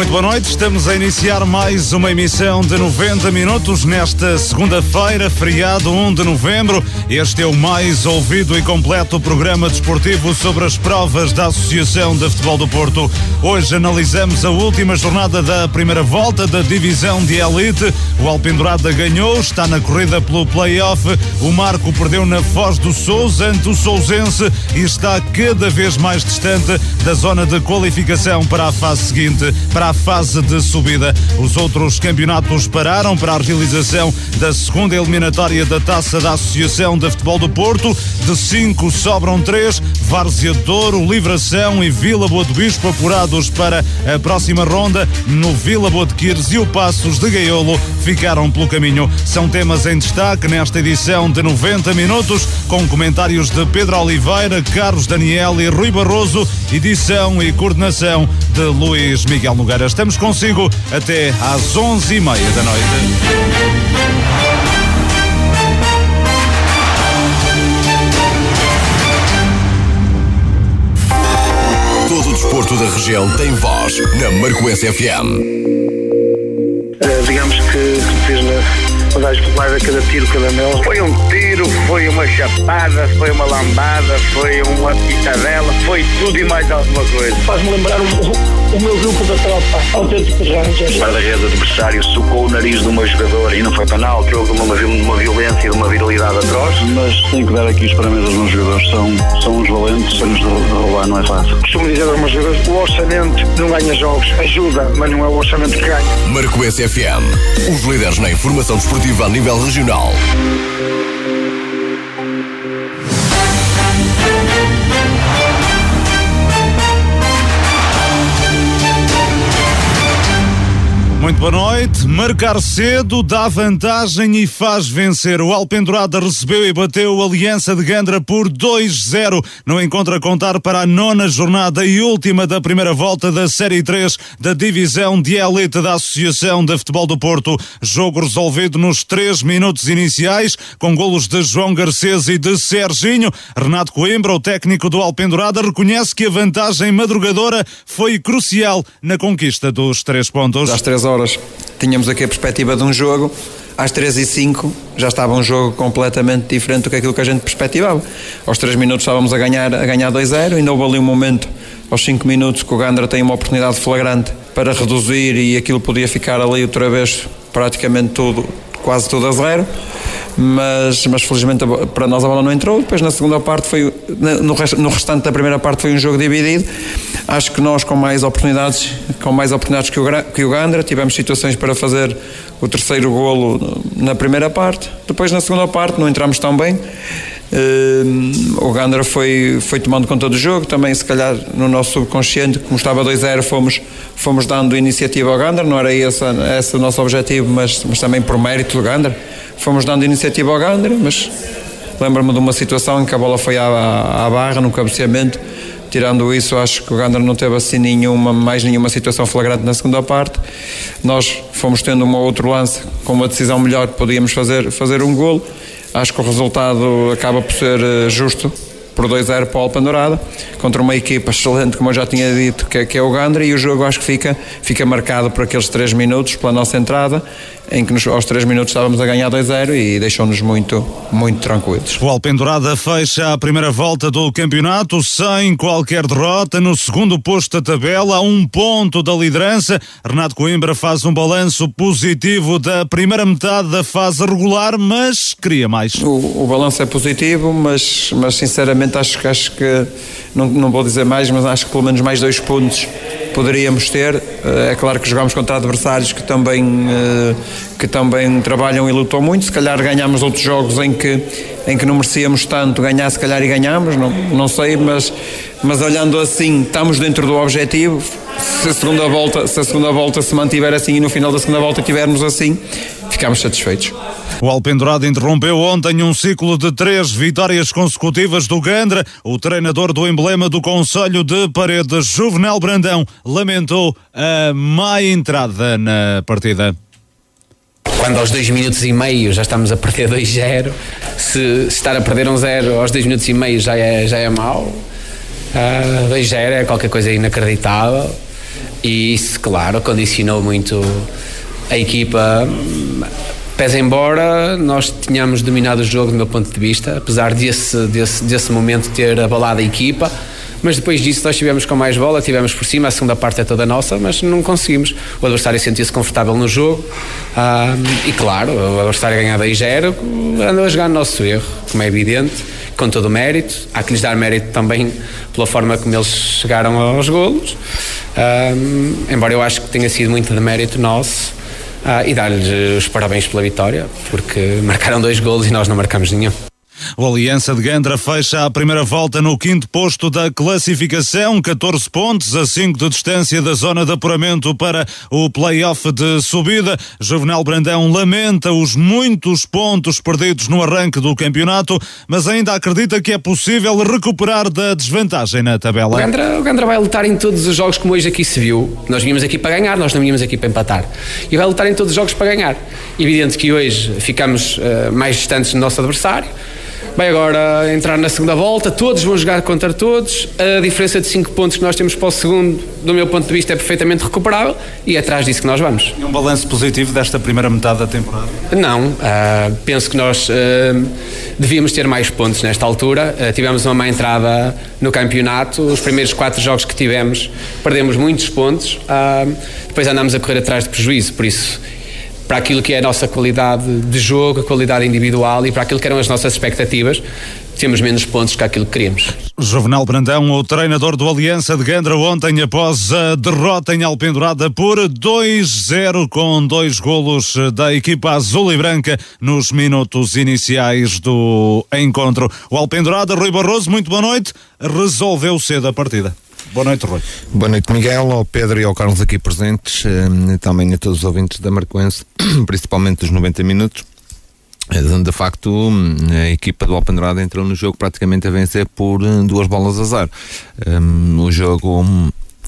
Muito boa noite, estamos a iniciar mais uma emissão de 90 minutos nesta segunda-feira, feriado 1 de novembro. Este é o mais ouvido e completo programa desportivo sobre as provas da Associação de Futebol do Porto. Hoje analisamos a última jornada da primeira volta da divisão de elite. O Alpendurada ganhou, está na corrida pelo play-off. O Marco perdeu na Foz do Souza ante o Sousense e está cada vez mais distante da zona de qualificação para a fase seguinte para fase de subida. Os outros campeonatos pararam para a realização da segunda eliminatória da Taça da Associação de Futebol do Porto. De cinco sobram três: Várzea Douro, Livração e Vila Boa do Bispo apurados para a próxima ronda. No Vila Boa de Quires e o Passos de Gaiolo ficaram pelo caminho. São temas em destaque nesta edição de 90 minutos, com comentários de Pedro Oliveira, Carlos Daniel e Rui Barroso, edição e coordenação de Luís Miguel Nogueira. Estamos consigo até às onze e meia da noite. Todo o desporto da região tem voz na Marcoense FM. Popular a cada tiro, cada mel. Foi um tiro, foi uma chapada, foi uma lambada, foi uma pitadela, foi tudo e mais alguma coisa. Faz-me lembrar o, o meu grupo da tropa, autênticos rangers. O guarda-redes adversário socou o nariz de uma jogadora e não foi penal, houve uma, uma violência e uma viralidade atroz. Mas tenho que dar aqui os parabéns aos meus jogadores, são, são uns valentes, são-nos de roubar, não é fácil. Costumo dizer aos meus jogadores, o orçamento não ganha jogos, ajuda, mas não é o orçamento que ganha. Marcoense FM, os líderes na informação desportiva a nível regional. Muito boa noite. Marcar cedo dá vantagem e faz vencer. O Alpendurada recebeu e bateu a Aliança de Gandra por 2-0 no encontro a contar para a nona jornada e última da primeira volta da Série 3 da Divisão de Elite da Associação de Futebol do Porto. Jogo resolvido nos três minutos iniciais com golos de João Garcês e de Serginho. Renato Coimbra, o técnico do Alpendurada, reconhece que a vantagem madrugadora foi crucial na conquista dos três pontos. Às três horas tínhamos aqui a perspectiva de um jogo, às 3 e 5 já estava um jogo completamente diferente do que aquilo que a gente perspectivava. Aos 3 minutos estávamos a ganhar, a ganhar 2-0, ainda houve ali um momento, aos 5 minutos, que o Gandra tem uma oportunidade flagrante para reduzir e aquilo podia ficar ali outra vez praticamente tudo, quase tudo a zero. Mas, mas felizmente para nós a bola não entrou. Depois na segunda parte foi no, rest, no restante da primeira parte foi um jogo dividido. Acho que nós com mais oportunidades, com mais oportunidades que o, que o Gandra, tivemos situações para fazer o terceiro golo na primeira parte. Depois na segunda parte não entramos tão bem. Uh, o Gandra foi, foi tomando conta do jogo, também se calhar no nosso subconsciente, como estava 2-0, fomos, fomos dando iniciativa ao Gandra, não era esse, esse o nosso objetivo, mas, mas também por mérito do Gandra, fomos dando iniciativa ao Gandra, mas lembro-me de uma situação em que a bola foi à, à barra, no cabeceamento, tirando isso, acho que o Gandra não teve assim nenhuma, mais nenhuma situação flagrante na segunda parte. Nós fomos tendo um outro lance com uma decisão melhor podíamos fazer, fazer um golo. Acho que o resultado acaba por ser justo por 2-0 para o Alpandorada, contra uma equipa excelente, como eu já tinha dito, que, é, é o Gandra, e o jogo acho que fica, fica marcado por aqueles 3 minutos, pela nossa entrada, em que nos, aos 3 minutos estávamos a ganhar 2-0 e deixou-nos muito, muito tranquilos. O Alpendurada fecha a primeira volta do campeonato sem qualquer derrota, no segundo posto da tabela, a um ponto da liderança. Renato Coimbra faz um balanço positivo da primeira metade da fase regular, mas queria mais. O, o balanço é positivo, mas, mas sinceramente acho, acho que, não, não vou dizer mais, mas acho que pelo menos mais dois pontos poderíamos ter. É claro que jogamos contra adversários que também, que também trabalham e lutam muito. Se calhar ganhamos outros jogos em que, em que não merecíamos tanto ganhar, se calhar e ganhamos, não, não sei, mas, mas olhando assim, estamos dentro do objetivo. Se a segunda volta se, a segunda volta se mantiver assim e no final da segunda volta tivermos assim, ficamos satisfeitos. O Alpendurado interrompeu ontem um ciclo de três vitórias consecutivas do Gandra. O treinador do emblema do Conselho de Paredes, Juvenal Brandão, lamentou a má entrada na partida. Quando aos dois minutos e meio já estamos a perder 2-0, se, estar a perder um zero aos dois minutos e meio já é, já é mau, uh, 2-0 é qualquer coisa inacreditável. e isso, claro, condicionou muito a equipa. Pese embora nós tenhamos dominado o jogo do meu ponto de vista, apesar desse, desse, desse momento ter abalado a equipa, mas depois disso nós tivemos com mais bola, tivemos por cima, a segunda parte é toda nossa, mas não conseguimos. O adversário sentia-se confortável no jogo ah, e, claro, o adversário ganhava aí 0 andou a jogar no nosso erro, como é evidente, com todo o mérito. Há que lhes dar mérito também pela forma como eles chegaram aos golos, ah, embora eu acho que tenha sido muito de mérito nosso. Ah, e dar-lhes os parabéns pela vitória, porque marcaram dois golos e nós não marcamos nenhum. O Aliança de Gandra fecha a primeira volta no quinto posto da classificação, 14 pontos, a 5 de distância da zona de apuramento para o play-off de subida. Juvenal Brandão lamenta os muitos pontos perdidos no arranque do campeonato, mas ainda acredita que é possível recuperar da desvantagem na tabela. O Gandra, o Gandra vai lutar em todos os jogos como hoje aqui se viu. Nós vínhamos aqui para ganhar, nós não vínhamos aqui para empatar. E vai lutar em todos os jogos para ganhar. Evidente que hoje ficamos uh, mais distantes do nosso adversário vai agora entrar na segunda volta, todos vão jogar contra todos, a diferença de 5 pontos que nós temos para o segundo, do meu ponto de vista, é perfeitamente recuperável e é atrás disso que nós vamos. E um balanço positivo desta primeira metade da temporada? Não, uh, penso que nós uh, devíamos ter mais pontos nesta altura, uh, tivemos uma má entrada no campeonato, os primeiros quatro jogos que tivemos perdemos muitos pontos, depois andámos a correr atrás de prejuízo, por isso para aquilo que é a nossa qualidade de jogo, a qualidade individual e para aquilo que eram as nossas expectativas, temos menos pontos que aquilo que queríamos. Juvenal Brandão, o treinador do Aliança de Gandra, ontem após a derrota em Alpendurada por 2-0 com dois golos da equipa azul e branca nos minutos iniciais do encontro. O Alpendurada, Rui Barroso, muito boa noite, resolveu cedo a partida. Boa noite, Rui. Boa noite, Miguel, ao Pedro e ao Carlos aqui presentes, e também a todos os ouvintes da Marcoense, principalmente dos 90 minutos. Eh, de facto, a equipa do Alpendurada entrou no jogo praticamente a vencer por eh, duas bolas a zero. Um, o jogo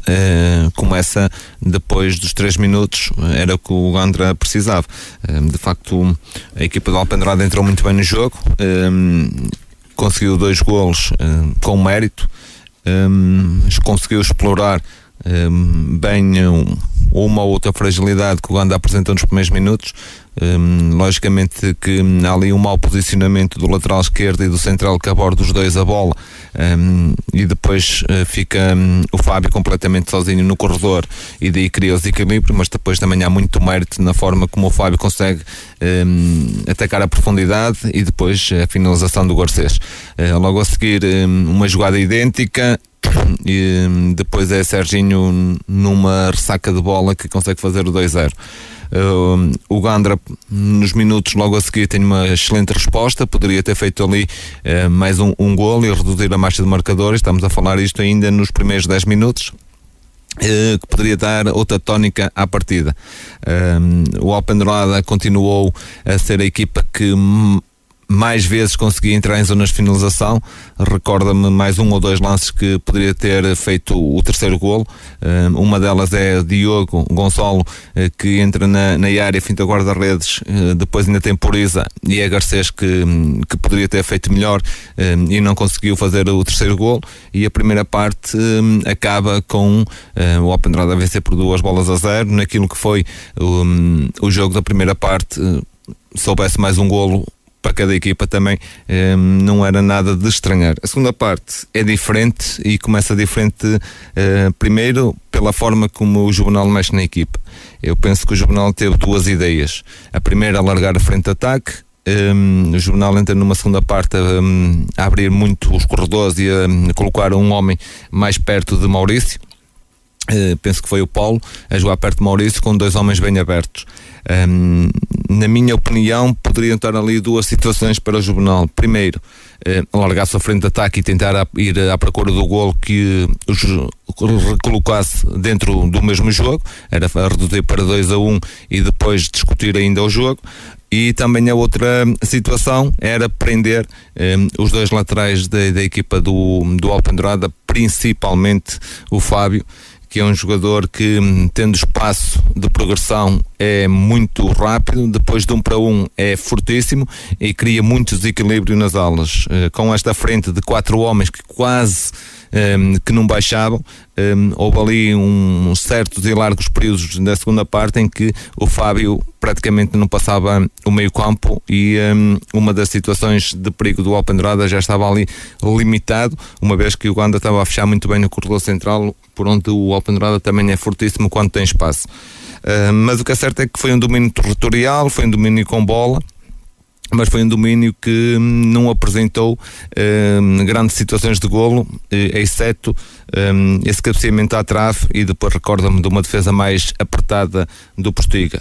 Uh, começa depois dos 3 minutos, era o que o Gandra precisava. Uh, de facto, a equipa do Alpendrada entrou muito bem no jogo, uh, conseguiu dois golos com mérito, um, conseguiu explorar um, bem um, uma ou outra fragilidade que o Ganda apresentou nos primeiros minutos. Um, logicamente que há ali um mau posicionamento do lateral esquerdo e do central que aborda os dois a bola. Um, e depois uh, fica um, o Fábio completamente sozinho no corredor. E daí cria o desequilíbrio, mas depois também há muito mérito na forma como o Fábio consegue atacar a profundidade e depois a finalização do Garcês. Uh, logo a seguir uma jogada idêntica e depois é Serginho numa ressaca de bola que consegue fazer o 2-0. Uh, o Gandra, nos minutos logo a seguir, tem uma excelente resposta. Poderia ter feito ali uh, mais um, um gol e reduzir a marcha de marcadores. Estamos a falar isto ainda nos primeiros 10 minutos. Uh, que poderia dar outra tónica à partida. o Alpendurada continuou a ser a equipa que mais vezes consegui entrar em zonas de finalização. Recorda-me mais um ou dois lances que poderia ter feito o terceiro golo. Eh, uma delas é Diogo Gonçalo, eh, que entra na, na área, finta guarda-redes, eh, depois ainda temporiza, e é Garcês que, que poderia ter feito melhor e não conseguiu fazer o terceiro golo. E a primeira parte acaba com o Alpendrada a vencer por duas bolas a zero, naquilo que foi o, o jogo da primeira parte. Soubesse mais um golo para cada equipa também um, ehm, não era nada de estranhar. A segunda parte é diferente e começa diferente uh, primeiro pela forma como o Juvenal mexe na equipa. Eu penso que o Juvenal teve duas ideias. A primeira, alargar a frente de ataque, um, ehm, o jornal entra numa segunda parte um, a abrir muito os corredores e a, a colocar um homem mais perto de Maurício. Uh, penso que foi o Paulo a jogar perto de Maurício com dois homens bem abertos. Um, na minha opinião, poderiam estar ali duas situações para o Juvenal. Primeiro, eh, alargar-se à frente de ataque e tentar ir à procura do gol que os recolocasse dentro do mesmo jogo, era reduzir para 2 a 1 um, e depois discutir ainda o jogo. E também a outra situação era prender eh, os dois laterais da, da equipa do, do Alpendurada principalmente o Fábio, que é um jogador que, tendo espaço de progressão, é muito rápido, depois de um para um é fortíssimo e cria muito desequilíbrio nas alas. Uh, com esta frente de quatro homens que quase um, que não baixavam, um, houve ali um, certos e largos períodos na segunda parte em que o Fábio praticamente não passava o meio campo e um, uma das situações de perigo do Alpendurada já estava ali limitado, uma vez que o Uganda estava a fechar muito bem no corredor central, por onde o Alpendurada também é fortíssimo quando tem espaço. Uh, mas o que é certo é que foi um domínio territorial, foi um domínio com bola, mas foi um domínio que hum, não apresentou um, grandes situações de golo, eh, exceto um, esse cabeceamento à trave e depois recorda-me de uma defesa mais apertada do Postiga.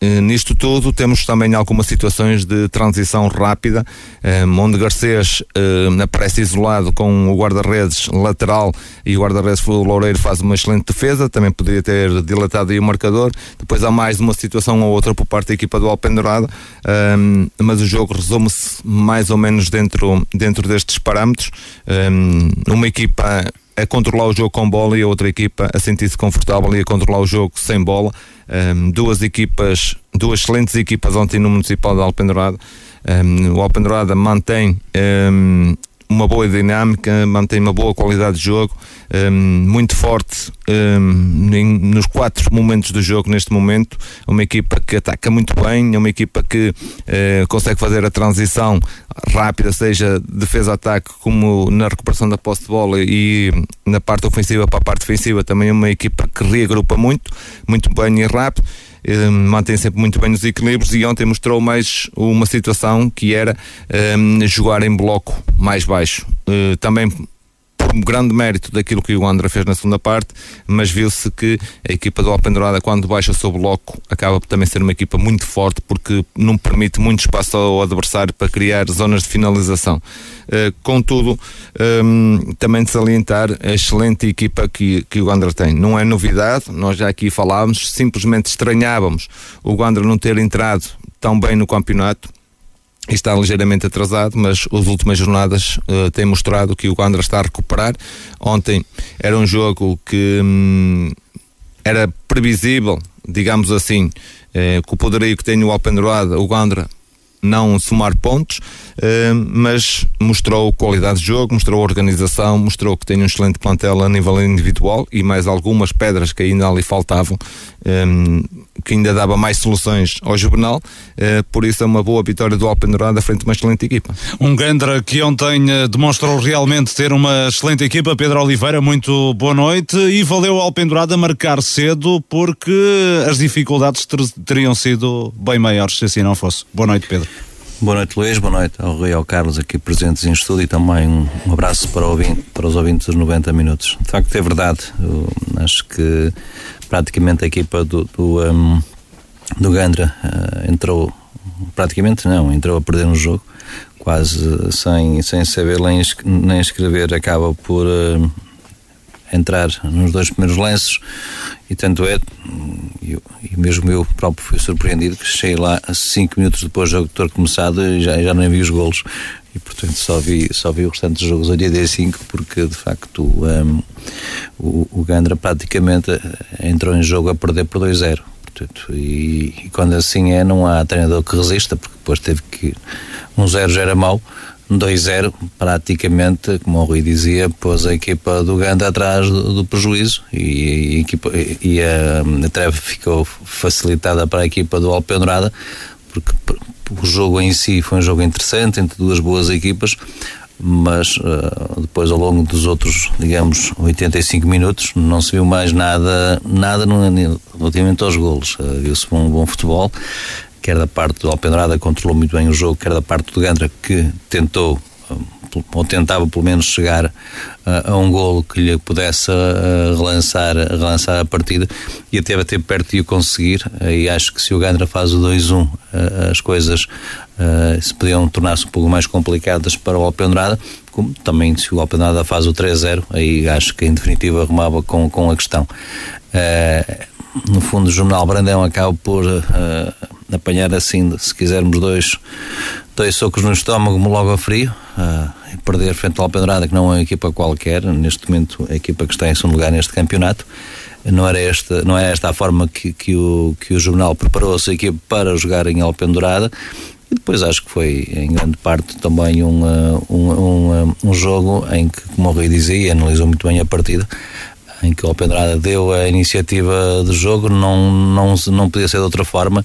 Eh, nisto tudo temos também algumas situações de transição rápida, eh, onde Garcês eh, aparece isolado com o guarda-redes lateral e o guarda-redes Loureiro faz uma excelente defesa, também poderia ter dilatado aí o marcador. Depois há mais uma situação ou outra por parte da equipa do Alpendurada, mas o jogo resume-se mais ou menos dentro, dentro destes parâmetros. Uma equipa a controlar o jogo com bola e a outra equipa a sentir-se confortável e a controlar o jogo sem bola. Um, duas equipas, duas excelentes equipas ontem no Municipal de Alpendurada. Um, o Alpendurada mantém um, uma boa dinâmica, mantém uma boa qualidade de jogo, um, muito forte um, em, nos quatro momentos do jogo neste momento. Uma equipa que ataca muito bem, é uma equipa que uh, consegue fazer a transição rápida, seja defesa-ataque, como na recuperação da posse de bola e na parte ofensiva para a parte defensiva. Também é uma equipa que reagrupa muito, muito bem e rápido. Eh, mantém sempre muito bem os equilíbrios e ontem mostrou mais uma situação que era um, jogar em bloco mais baixo. Uh, também por grande mérito daquilo que o André fez na segunda parte, mas viu-se que a equipa do Alpendurada, quando baixa o bloco, acaba por também ser uma equipa muito forte porque não permite muito espaço ao adversário para criar zonas de finalização. Uh, contudo, um, ehm, também de salientar a excelente equipa que, que o André tem. Não é novidade, nós já aqui falávamos, simplesmente estranhávamos o André não ter entrado tão bem no campeonato está ligeiramente atrasado, mas as últimas jornadas uh, têm mostrado que o Gandra está a recuperar. Ontem era um jogo que hum, era previsível, digamos assim, com o poderio que tem o Alpendurada, o Gandra não somar pontos, uh, mas mostrou qualidade de jogo, mostrou organização, mostrou que tem um excelente plantel a nível individual e mais algumas pedras que ainda ali faltavam. Um, que ainda dava mais soluções ao Juvenal, eh, por isso é uma boa vitória do Alpendurada frente a uma excelente equipa. Um Gandra que ontem eh, demonstrou realmente ter uma excelente equipa, Pedro Oliveira, muito boa noite e valeu ao Alpendurada marcar cedo porque as dificuldades ter, teriam sido bem maiores se assim não fosse. Boa noite, Pedro. Boa noite, Luís. Boa noite ao Rui e ao Carlos aqui presentes em estúdio e também um, abraço para, ouvinte, para, os ouvintes dos 90 minutos. De facto, é verdade. Eu acho que praticamente a equipa do, do, um, do Gandra uh, entrou, praticamente não, entrou a perder um jogo, quase sem, sem saber nem, nem escrever, acaba por uh, entrar nos dois primeiros lances e tanto é, e, mesmo eu próprio fui surpreendido que cheguei lá cinco minutos depois do jogo ter começado e já, já não vi os golos e portanto só vi, só vi o restante dos jogos ao dia D5 porque de facto um, o, o Gandra praticamente entrou em jogo a perder por 2-0 e, e, quando assim é não há treinador que resista porque depois teve que um 0 já era mau 2-0, praticamente, como o Rui dizia, pôs a equipa do Ganda atrás do, do prejuízo e, a, equipa, e a, a ficou facilitada para a equipa do Alpendurada, porque o jogo em si foi um jogo interessante entre duas boas equipas, mas uh, depois ao longo dos outros, digamos, 85 minutos não se viu mais nada, nada no, relativamente aos golos. Uh, Viu-se um bom futebol quer da parte do Alpendrada, controlou muito bem o jogo, quer da parte do Gandra, que tentou ou tentava pelo menos chegar uh, a um golo que lhe pudesse uh, relançar, relançar a partida e até bater perto de o conseguir. E acho que se o Gandra faz o 2-1 uh, as coisas se podiam tornar-se um pouco mais complicadas para o Alpendrada como também se o Alpendrada faz o 3-0 aí acho que em definitiva arrumava com, com a questão no fundo o Jornal Brandão acaba por apanhar assim, se quisermos, dois, dois socos no estômago logo a frio. Uh, perder frente ao Alpendrada, que não é uma equipa qualquer, neste momento a equipa que está em segundo lugar neste campeonato. Não, era esta, não é esta a forma que, que, o, que o jornal preparou a sua equipa para jogar em Alpendurada. E depois acho que foi, em grande parte, também um, uh, um, um, uh, um jogo em que, como o Rui dizia, analisou muito bem a partida, em que o Alpendrada deu a iniciativa do jogo, não, não, não podia ser de outra forma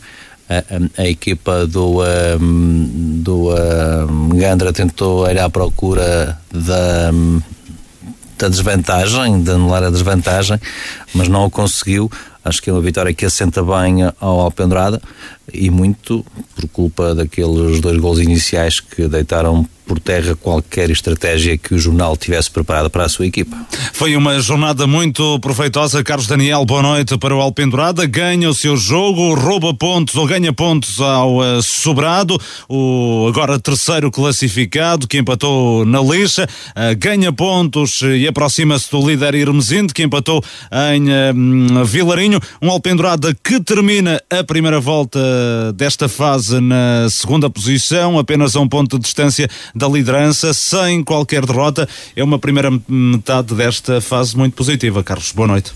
a, a, equipa do, um, do um, Gandra tentou ir à procura da, da desvantagem, de anular a desvantagem, mas não o conseguiu. Acho que é uma vitória que assenta bem ao Alpendrada e muito por culpa daqueles dois gols iniciais que deitaram por terra qualquer estratégia que o jornal tivesse preparado para a sua equipa. Foi uma jornada muito proveitosa. Carlos Daniel, boa noite para o Alpendurada. Ganha o seu jogo, rouba pontos ou ganha pontos ao uh, Sobrado, o agora terceiro classificado que empatou na lixa, uh, ganha pontos e aproxima-se do líder Irmesinde que empatou em uh, Vilarinho. Um Alpendurada que termina a primeira volta desta fase na segunda posição, apenas a um ponto de distância da liderança, sem qualquer derrota. É uma primeira metade desta fase muito positiva. Carlos, boa noite.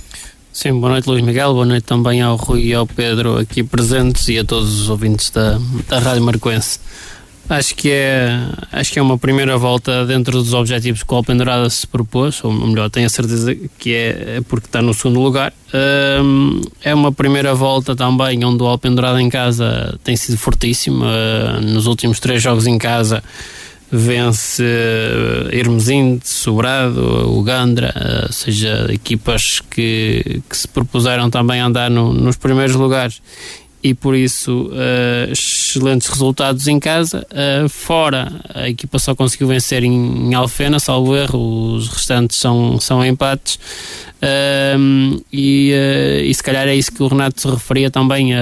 Sim, boa noite Luís Miguel, boa noite também ao Rui e ao Pedro aqui presentes e a todos os ouvintes da, da Rádio Marcoense. Acho que é acho que é uma primeira volta dentro dos objetivos que o Alpendurada se propôs, ou melhor, tenho a certeza que é, é porque está no segundo lugar. Um, é uma primeira volta também onde o Alpendurada em casa tem sido fortíssimo. Uh, nos últimos três jogos em casa vence Hermesinde, Sobrado, Ugandra, uh, seja equipas que, que se propuseram também andar no, nos primeiros lugares e por isso uh, excelentes resultados em casa. Uh, fora, a equipa só conseguiu vencer em, em Alfena, salvo erro, os restantes são, são empates. Uh, e, e se calhar é isso que o Renato se referia também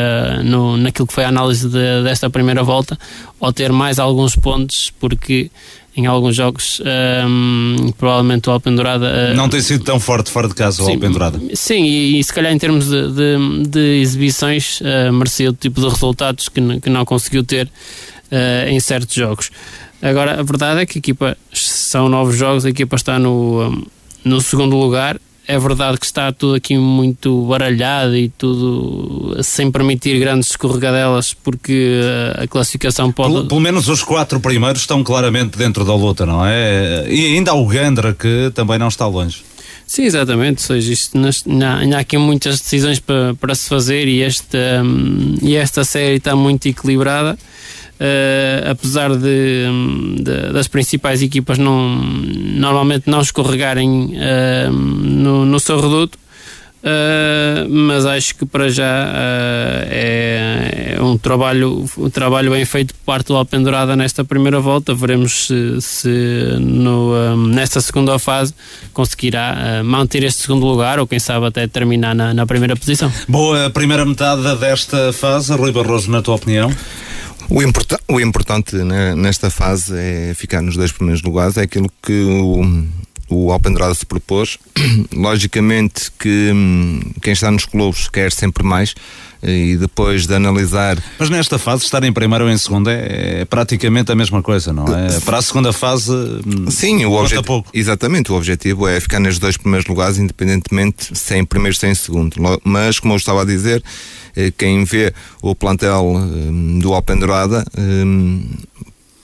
no, naquilo que foi a análise de, desta primeira volta, ao ter mais alguns pontos, porque em alguns jogos, um, provavelmente o Alpendurada. Uh, não tem sido tão forte fora de casa o Alpendurada. Sim, e, e, se calhar em termos de, de, de exibições, uh, merecia o tipo de resultados que, que não conseguiu ter uh, em certos jogos. Agora, a verdade é que a equipa, são novos jogos, a equipa está no, no segundo lugar é verdade que está tudo aqui muito baralhado e tudo sem permitir grandes escorregadelas, porque eh, a classificação pode. Pelo, pelo, menos os quatro primeiros estão claramente dentro da luta, não é? E ainda há o Gandra que também não está longe. Sim, exatamente. Ou seja, isto, ainda há aqui muitas decisões para, para se fazer e esta, um, e esta série está muito equilibrada. Uh, apesar de, de, das principais equipas não, normalmente não escorregarem uh, no, no seu reduto, Uh, mas acho que para já é, é, um trabalho um trabalho bem feito por parte do Alpendurada nesta primeira volta. Veremos se, se no, nesta segunda fase conseguirá manter este segundo lugar ou quem sabe até terminar na, na primeira posição. Boa primeira metade desta fase. Rui Barroso na tua opinião o, o importante né, nesta fase é ficar nos dois primeiros lugares, é aquilo que o, o Alpendrada se propôs. Logicamente que hum, quem está nos clubes quer sempre mais e depois de analisar. Mas nesta fase, estar em primeiro ou em segundo é, é praticamente a mesma coisa, não é? Para a segunda fase, hum, sim, o objetivo. Exatamente, o objetivo é ficar nos dois primeiros lugares, independentemente se é em primeiro ou em segundo. Mas, como eu estava a dizer, eh, quem vê o plantel hum, do Alpendurada hum,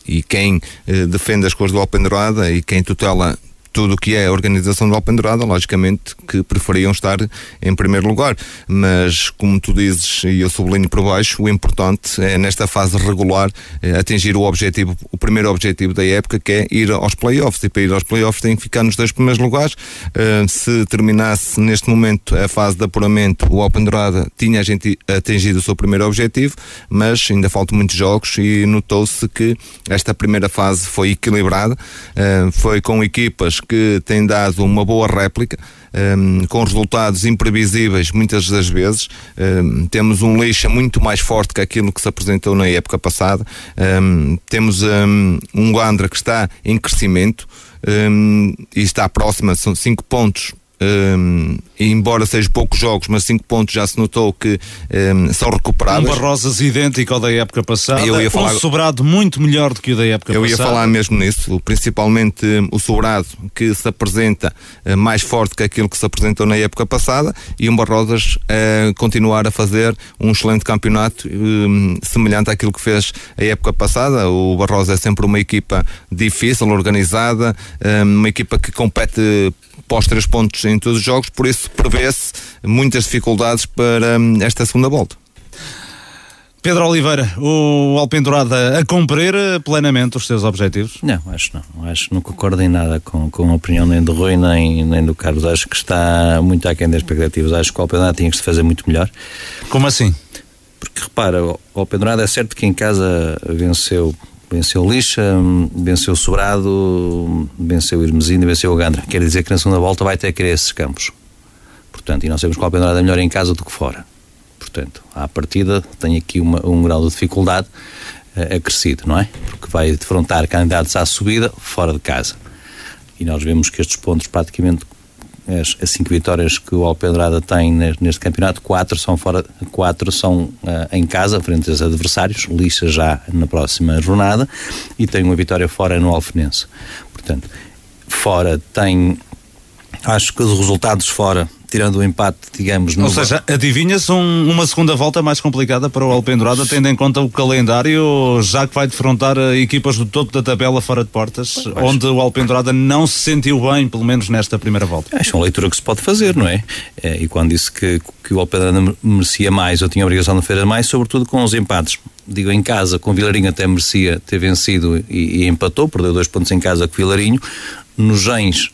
e quem eh, defende as cores do Alpendurada e quem tutela tudo o que é organização do Alpendurada, logicamente que preferiam estar em primeiro lugar. Mas, como tu dizes, e eu sublinho por baixo, o importante é nesta fase regular é, atingir o objetivo, o primeiro objetivo da época, que é ir aos playoffs. E para ir aos playoffs tem que ficar nos dois primeiros lugares. Uh, se terminasse neste momento a fase de apuramento, o Alpendurada tinha a gente atingido o seu primeiro objetivo, mas ainda faltam muitos jogos e notou-se que esta primeira fase foi equilibrada, uh, foi com equipas que tem dado uma boa réplica. Um, com resultados imprevisíveis muitas das vezes. Um, temos um lixa muito mais forte que aquilo que se apresentou na época passada. Um, temos um, Gandra que está em crescimento e está próxima, são cinco pontos um, embora seja poucos jogos, mas 5 pontos já se notou que um, são recuperáveis. Um Barrosas idêntico ao da época passada, Eu ia falar... um sobrado muito melhor do que o da época Eu passada. ia falar mesmo nisso, principalmente um, o sobrado que se apresenta uh, mais forte que aquilo que se apresentou na época passada e um Barrosas uh, continuar a fazer um excelente campeonato um, semelhante àquilo que fez a época passada. O Barrosa é sempre uma equipa difícil, organizada, um, uma equipa que compete pós três pontos em todos os jogos, por isso prevê-se muitas dificuldades para hum, esta segunda volta. Pedro Oliveira, o Alpendurada a cumprir plenamente os seus objetivos? Não, acho não. Acho que não concordo em nada com, com a opinião nem do Rui nem, nem do Carlos. Acho que está muito aquém das expectativas. Acho que o Alpendurada tinha que se fazer muito melhor. Como assim? Porque repara, o Alpendurada é certo que em casa venceu venceu Lixa, venceu Sobrado, venceu e venceu Gandra. Quer dizer que na segunda volta vai ter que querer esses campos. Portanto, e nós sabemos que o Alpendurada é melhor em casa do que fora. Portanto, à partida tem aqui uma, um grau de dificuldade uh, acrescido, não é? Porque vai defrontar candidatos à subida fora de casa. E nós vemos que estes pontos praticamente as, as cinco vitórias que o Alpedrada tem neste, campeonato, quatro são fora, quatro são uh, em casa, frente aos adversários, lixa já na próxima jornada, e tem uma vitória fora no Alfenense. Portanto, fora tem, acho que os resultados fora tirando o empate, digamos. Ou seja, adivinha-se um, uma segunda volta mais complicada para o Alpendurada, tendo em conta o calendário, já que vai defrontar equipas do topo da tabela fora de portas, Mas, onde o Alpendurada não se sentiu bem, pelo menos nesta primeira volta. Acho uma leitura que se pode fazer, não é? E quando disse que, que o Alpendurada merecia mais, eu tinha a obrigação de fazer mais, sobretudo com os empates. Digo, em casa, com o Vilarinho até merecia ter vencido e, e empatou, perdeu dois pontos em casa com o Vilarinho. Nos Gens,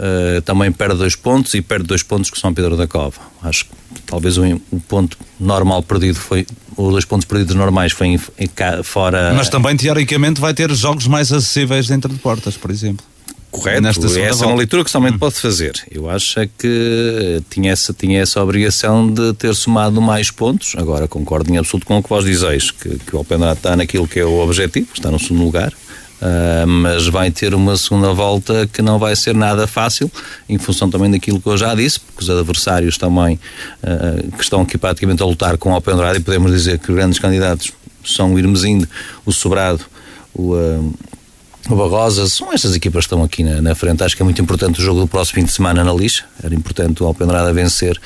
Uh, também perde dois pontos e perde dois pontos com São Pedro da Cova. Acho que talvez o um, um ponto normal perdido foi, ou dois pontos perdidos normais foi em, em, fora. Mas também teoricamente vai ter jogos mais acessíveis dentro de portas, por exemplo. Correto, Nesta essa volta. é uma leitura que somente hum. pode fazer. Eu acho é que tinha essa, tinha essa obrigação de ter somado mais pontos. Agora concordo em absoluto com o que vós dizeis, que, que o Alpendurado está naquilo que é o objetivo, está no segundo lugar. Uh, mas vai ter uma segunda volta que não vai ser nada fácil, em função também daquilo que eu já disse, porque os adversários também uh, que estão aqui praticamente a lutar com o Alpendurado e podemos dizer que grandes candidatos são o Irmesinde, o Sobrado, o, uh, o Barrosas, são estas equipas que estão aqui na, na, frente. Acho que é muito importante o jogo do próximo fim de semana na lixa. Era importante o Alpendrada vencer,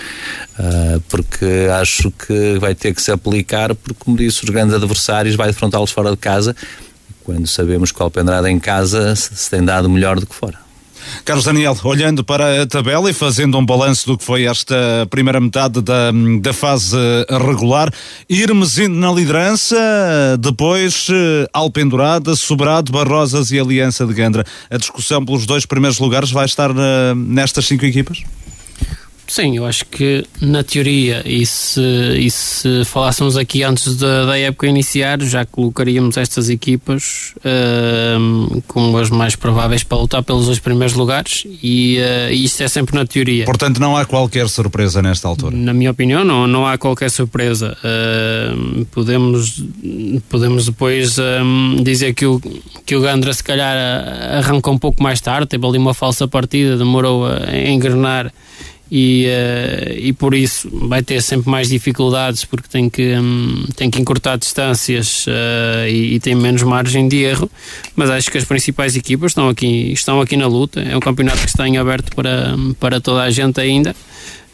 uh, porque acho que vai ter que se aplicar, porque, como disse, os grandes adversários vai defrontá-los fora de casa quando sabemos que o Alpendrada em casa se tem dado melhor do que fora. Carlos Daniel, olhando para a tabela e fazendo um balanço do que foi esta primeira metade da, da fase regular, Irmes na liderança, depois Alpendurada, Sobrado, Barrosas e Aliança de Gandra. A discussão pelos dois primeiros lugares vai estar na, nestas cinco equipas? Sim, eu acho que na teoria, e se, e se falássemos aqui antes da, da época iniciar, já colocaríamos estas equipas uh, como as mais prováveis para lutar pelos dois primeiros lugares, e uh, isto é sempre na teoria. Portanto, não há qualquer surpresa nesta altura? Na minha opinião, não, não há qualquer surpresa. Uh, podemos, podemos depois dizer que o, que o Gandra, se calhar, arrancou um pouco mais tarde, teve ali uma falsa partida, demorou a engrenar e, uh, e por isso vai ter sempre mais dificuldades porque tem que, um, tem que encurtar distâncias uh, e, e, tem menos margem de erro, mas acho que as principais equipas estão aqui, estão aqui na luta. É um campeonato que está em aberto para, para toda a gente ainda,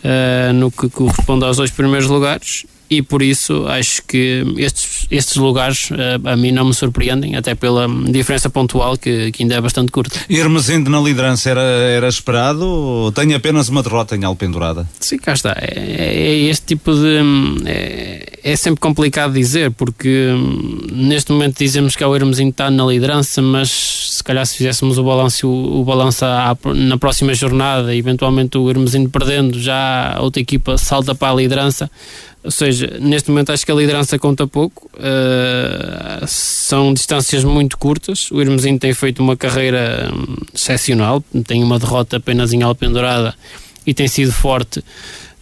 uh, no que corresponde aos dois primeiros lugares e por isso acho que estes, estes lugares a, a mim não me surpreendem, até pela diferença pontual que, que ainda é bastante curta. Irmos indo na liderança era, era esperado ou tem apenas uma derrota em Alpendurada? Sim, cá está. É, é este tipo de. É, é, sempre complicado dizer, porque neste momento dizemos que é o Irmezinho está na liderança, mas se calhar se fizéssemos o balanço, o, o balanço na próxima jornada, eventualmente o Irmezinho perdendo, já a outra equipa salta para a liderança ou seja, neste momento acho que a liderança conta pouco, uh, são distâncias muito curtas. O Irmezinho tem feito uma carreira um, excepcional, tem uma derrota apenas em Alpendurada e tem sido forte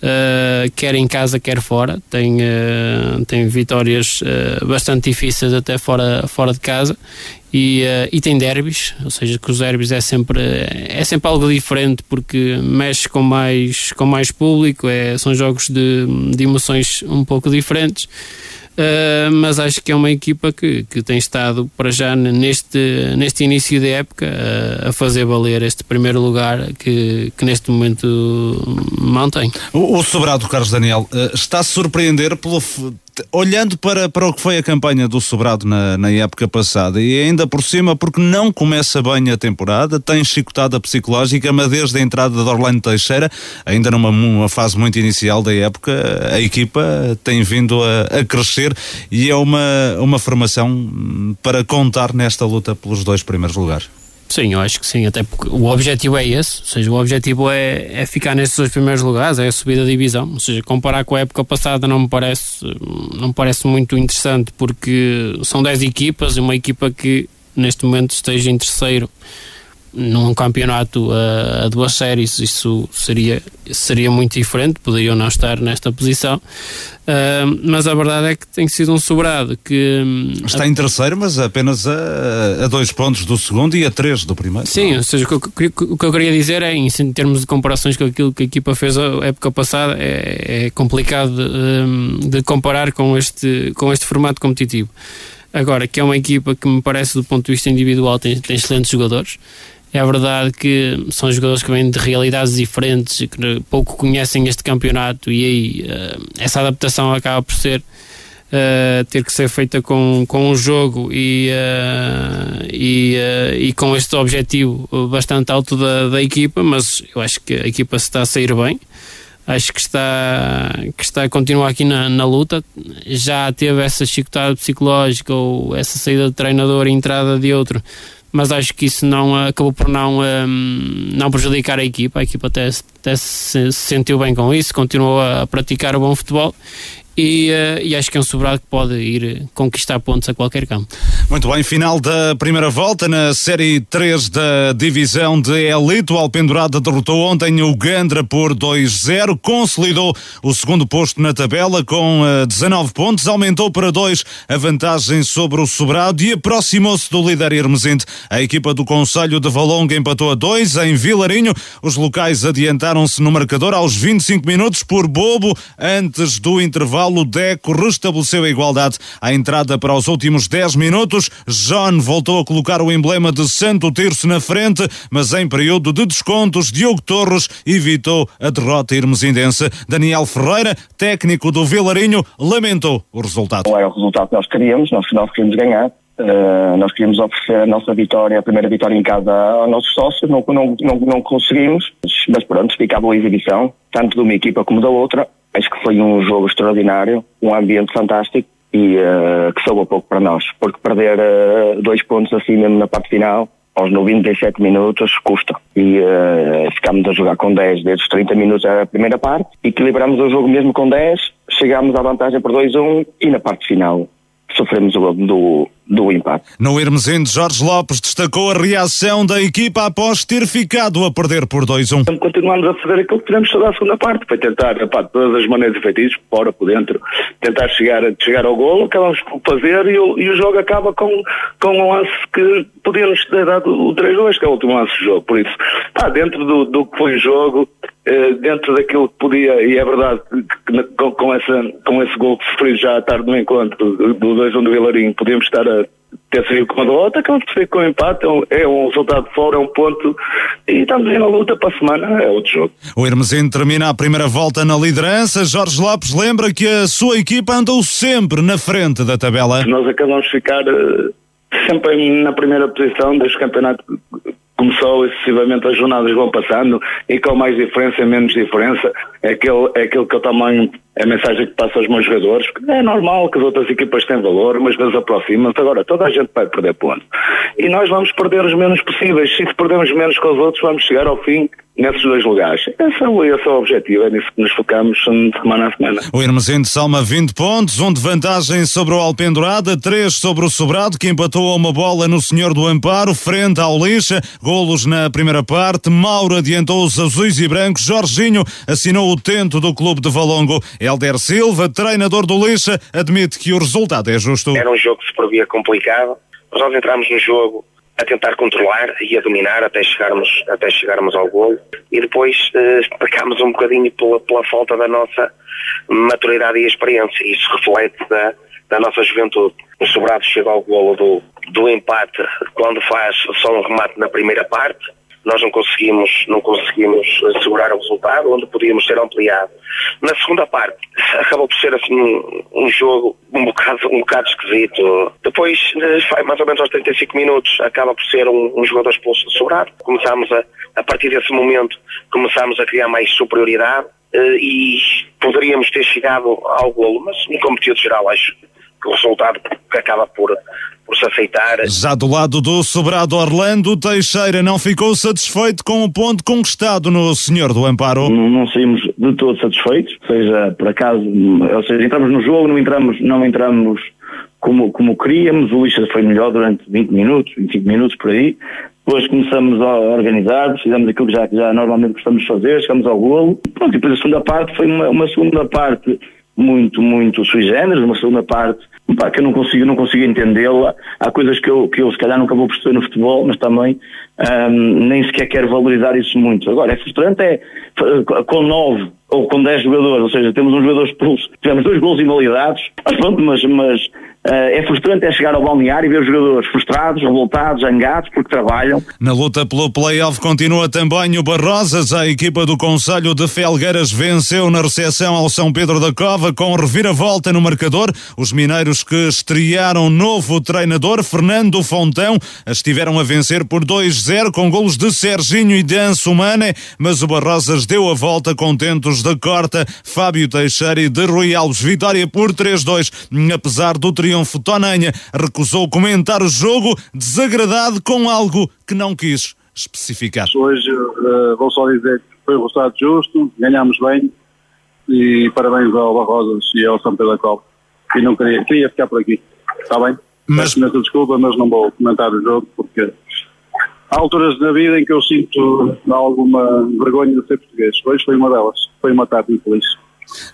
uh, quer em casa, quer fora. Tem, uh, tem vitórias uh, bastante difíceis até fora, fora de casa. E, e tem derbys, ou seja, que os derbys é sempre, é sempre algo diferente porque mexe com mais, com mais público, é, são jogos de, de emoções um pouco diferentes. Uh, mas acho que é uma equipa que, que tem estado para já neste, neste início de época uh, a fazer valer este primeiro lugar que, que neste momento mantém. O, o Sobrado Carlos Daniel uh, está a surpreender pelo olhando para, para o que foi a campanha do Sobrado na, na época passada e ainda por cima porque não começa bem a temporada, tem chicotada psicológica, mas desde a entrada de Orlando Teixeira, ainda numa fase muito inicial da época, a equipa tem vindo a, a crescer e é uma, uma formação para contar nesta luta pelos dois primeiros lugares. Sim, eu acho que sim, até porque o objetivo é esse, ou seja, o objetivo é, é ficar nesses dois primeiros lugares, é a subida da divisão, ou seja, comparar com a época passada não me parece, não parece muito interessante, porque são 10 equipas, uma equipa que neste momento esteja em terceiro num campeonato a, a, duas séries isso seria, seria muito diferente, poderiam não estar nesta posição uh, mas a verdade é que tem sido um sobrado que hum, está em terceiro mas apenas a, a dois pontos do segundo e a três do primeiro sim, ou seja, o que, o que eu queria dizer é em termos de comparações com aquilo que a equipa fez a época passada é, é complicado de, hum, de comparar com este, com este formato competitivo Agora, que é uma equipa que me parece, do ponto de vista individual, tem, tem excelentes jogadores. É verdade que são jogadores que vêm de realidades diferentes, que pouco conhecem este campeonato e aí uh, essa adaptação acaba por ser uh, ter que ser feita com, com o jogo e, uh, e, e com este objetivo bastante alto da, da equipa, mas eu acho que a equipa está a sair bem acho que está, que está a continuar aqui na, na luta. Já teve essa chicotada psicológica ou essa saída de treinador e entrada de outro mas acho que isso não acabou por não, um, não prejudicar a equipa. A equipa até, até se sentiu bem com isso, continuou a praticar o bom futebol e, uh, e, acho que é um sobrado que pode ir conquistar pontos a qualquer campo. Muito bem, final da primeira volta na Série 3 da Divisão de Elite. O Alpendurada derrotou ontem o Gandra por 2-0, consolidou o segundo posto na tabela com uh, eh, 19 pontos, aumentou para 2 a vantagem sobre o sobrado e aproximou-se do líder Hermesinte. A equipa do Conselho de Valonga empatou a 2 em Vilarinho. Os locais adiantaram-se no marcador aos 25 minutos por Bobo antes do intervalo Paulo Deco restabeleceu a igualdade à entrada para os últimos 10 minutos. John voltou a colocar o emblema de Santo Tirso na frente, mas em período de descontos, Diogo Torres evitou a derrota irmesindense. Daniel Ferreira, técnico do Vilarinho, lamentou o resultado. Não era o resultado que nós queríamos, nós, nós queríamos ganhar. Uh, nós queríamos oferecer a nossa vitória, a primeira vitória em casa aos nossos sócios, não, não, não, não conseguimos, mas pronto, ficava a exibição, tanto de uma equipa como da outra. Acho que foi um jogo extraordinário, um ambiente fantástico e uh, que soube pouco para nós, porque perder uh, dois pontos assim mesmo na parte final, aos 97 minutos, custa. E uh, ficámos a jogar com 10 desde os 30 minutos da primeira parte, equilibramos o jogo mesmo com 10, chegámos à vantagem por 2-1 e na parte final sofremos o gol do, do empate. No Hermesinde, Jorge Lopes destacou a reação da equipa após ter ficado a perder por 2-1. Um. Continuamos a fazer aquilo que fizemos toda a segunda parte, foi tentar, de todas as maneiras efetivas, fora, por dentro, tentar chegar, chegar ao golo, acabamos por fazer e o, e o jogo acaba com, com um lance que podíamos ter dado o 3-2, que é o último lance do jogo. Por isso, pá, dentro do, do que foi o jogo, eh, dentro daquilo que podia, e é verdade que com, com, essa, com esse gol que sofri já à tarde no encontro do 2-1 do Vilarinho, podíamos estar a ter saído com a derrota, acabamos por sair com o empate, é um, é resultado fora, é um ponto, e estamos aí na luta para a semana, é outro jogo. O Hermesino termina a primeira volta na liderança, Jorge Lopes lembra que a sua equipa andou sempre na frente da tabela. Nós acabamos de ficar uh, sempre na primeira posição desde o campeonato começou e sucessivamente as jornadas vão passando e com mais diferença, menos diferença, é aquele, é aquele que eu também a mensagem que passo aos meus jogadores, é normal que as outras equipas têm valor, umas vezes aproximam-se, agora toda a gente vai perder ponto. E nós vamos perder os menos possíveis, se perdermos menos que os outros, vamos chegar ao fim nesses dois lugares. Esse é, o, esse é o objetivo, é nisso que nos focamos semana a semana. O Hermesinde salma 20 pontos, um de vantagem sobre o Alpendurada, três sobre o Sobrado, que empatou a uma bola no Senhor do Amparo, frente ao Lixa, golos na primeira parte, Mauro adiantou os azuis e brancos, Jorginho assinou o tento do clube de Valongo, Helder Silva, treinador do Lixa, admite que o resultado é justo. Era um jogo que se previa complicado, mas nós entramos no jogo a tentar controlar e a dominar até chegarmos, até chegarmos ao gol e depois eh, pecámos um bocadinho pela, pela falta da nossa maturidade e experiência. Isso reflete da, da nossa juventude. O Sobrado chega ao golo do, do empate quando faz só um remate na primeira parte nós não conseguimos, não conseguimos assegurar o resultado, onde podíamos ter ampliado. Na segunda parte, acabou por ser assim um, um jogo um bocado, um bocado esquisito. Depois, eh, mais ou menos aos 35 minutos, acaba por ser um, um jogador expulso de sobrado. Começámos a, a partir desse momento, começámos a criar mais superioridade eh, e poderíamos ter chegado ao golo, mas no competitivo geral acho que o resultado acaba por, por se aceitar. Já do lado do sobrado Orlando, Teixeira não ficou satisfeito com o ponto conquistado no Senhor do Amparo. Não, não saímos de todo satisfeitos, seja por acaso, ou seja, entramos no jogo, não entramos, não entramos como, como queríamos, o Lixa foi melhor durante 20 minutos, 25 minutos por aí, depois começamos a organizar, fizemos aquilo que já, já normalmente gostamos de fazer, chegamos ao golo, pronto, e depois a segunda parte foi uma, uma segunda parte muito, muito sui generis, uma segunda parte pá, que eu não consigo, não consigo entendê-la. Há coisas que eu, que eu se calhar nunca vou perceber no futebol, mas também nem sequer quero valorizar isso muito. Agora, é frustrante é com nove ou com 10 jogadores, ou seja, temos um jogador expulso, tivemos dois gols invalidados, mas pronto, mas, mas é frustrante é chegar ao balneário e ver os jogadores frustrados, revoltados, zangados, porque trabalham. Na luta pelo play-off continua também o Barrosas, a equipa do Conselho de Felgueiras venceu na recepção ao São Pedro da Cova com reviravolta no marcador. Os mineiros que estrearam novo treinador, Fernando Fontão, estiveram a vencer por 2-0 com golos de Serginho e de Ansumane, mas o Barrosas deu a volta contentos da Corta, Fábio Teixeira e de Rui Alves. Vitória por 3-2. Apesar do triunfo, Tonanha recusou comentar o jogo, desagradado com algo que não quis especificar. Hoje uh, vou só dizer que foi o resultado justo, ganhamos bem e parabéns ao Barrosas e ao São Pedro da Copa. E não queria, queria ficar por aqui, está bem? Mas... Peço desculpa, mas não vou comentar o jogo porque Há alturas da vida em que eu sinto alguma vergonha de ser português. Hoje foi uma delas. Foi uma tarde infeliz.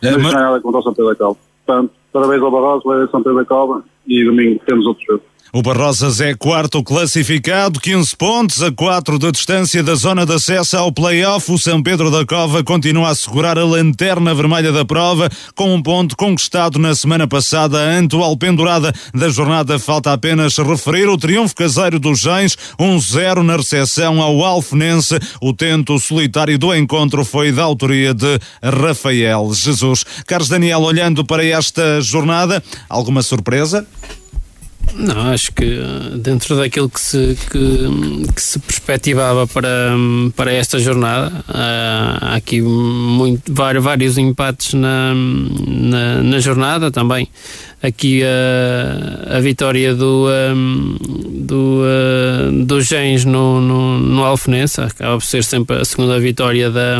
É, mas... Não é nada contra o São Pedro da Cova. Portanto, parabéns ao Barroso, São Pedro da Cova e domingo temos outro jogo. O Barrosas é quarto classificado, 15 pontos, a 4 de distância da zona de acesso ao play-off. O São Pedro da Cova continua a segurar a lanterna vermelha da prova, com um ponto conquistado na semana passada ante o Alpendurada. Da jornada falta apenas referir o triunfo caseiro dos Gens, 1-0 na recepção ao Alfenense. O tento solitário do encontro foi da autoria de Rafael Jesus. Carlos Daniel, olhando para esta jornada, alguma surpresa? Não, acho que eh, dentro daquilo que se, que, que se perspectivava para, para esta jornada, eh, há aqui muito, vários empates na, na, na jornada também aqui a, a vitória do, um, do, uh, do Gens no, no, no Alfenense, acaba por ser sempre a segunda vitória da,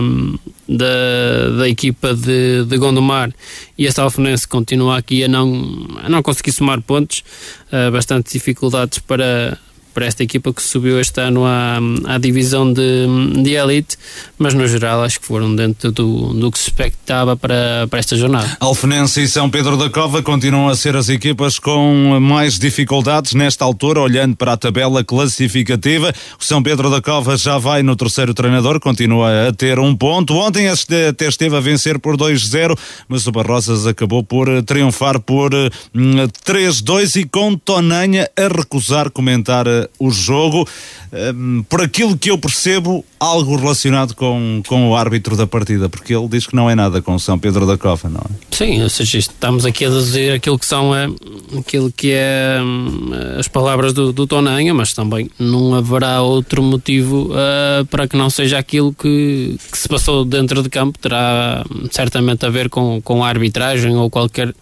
da, da equipa de, de Gondomar. E este Alfenense continua aqui a não, a não conseguir somar pontos, uh, bastante dificuldades para para esta equipa que subiu este ano à, à divisão de, de elite, mas no geral acho que foram dentro do, do que se expectava para, para esta jornada. Alfenense e São Pedro da Cova continuam a ser as equipas com mais dificuldades nesta altura, olhando para a tabela classificativa. O São Pedro da Cova já vai no terceiro treinador, continua a ter um ponto. Ontem até esteve a vencer por 2-0, mas o Barrosas acabou por triunfar por 3-2 hum, e com Tonanha a recusar comentar o jogo. Um, por aquilo que eu percebo, algo relacionado com, com o árbitro da partida, porque ele diz que não é nada com São Pedro da Cova, não é? Sim, ou seja, estamos aqui a dizer aquilo que são uh, aquilo que é hum, as palavras do, do Tonanha, mas também não haverá outro motivo uh, para que não seja aquilo que, que, se passou dentro de campo. Terá hum, certamente a ver com, com a arbitragem ou qualquer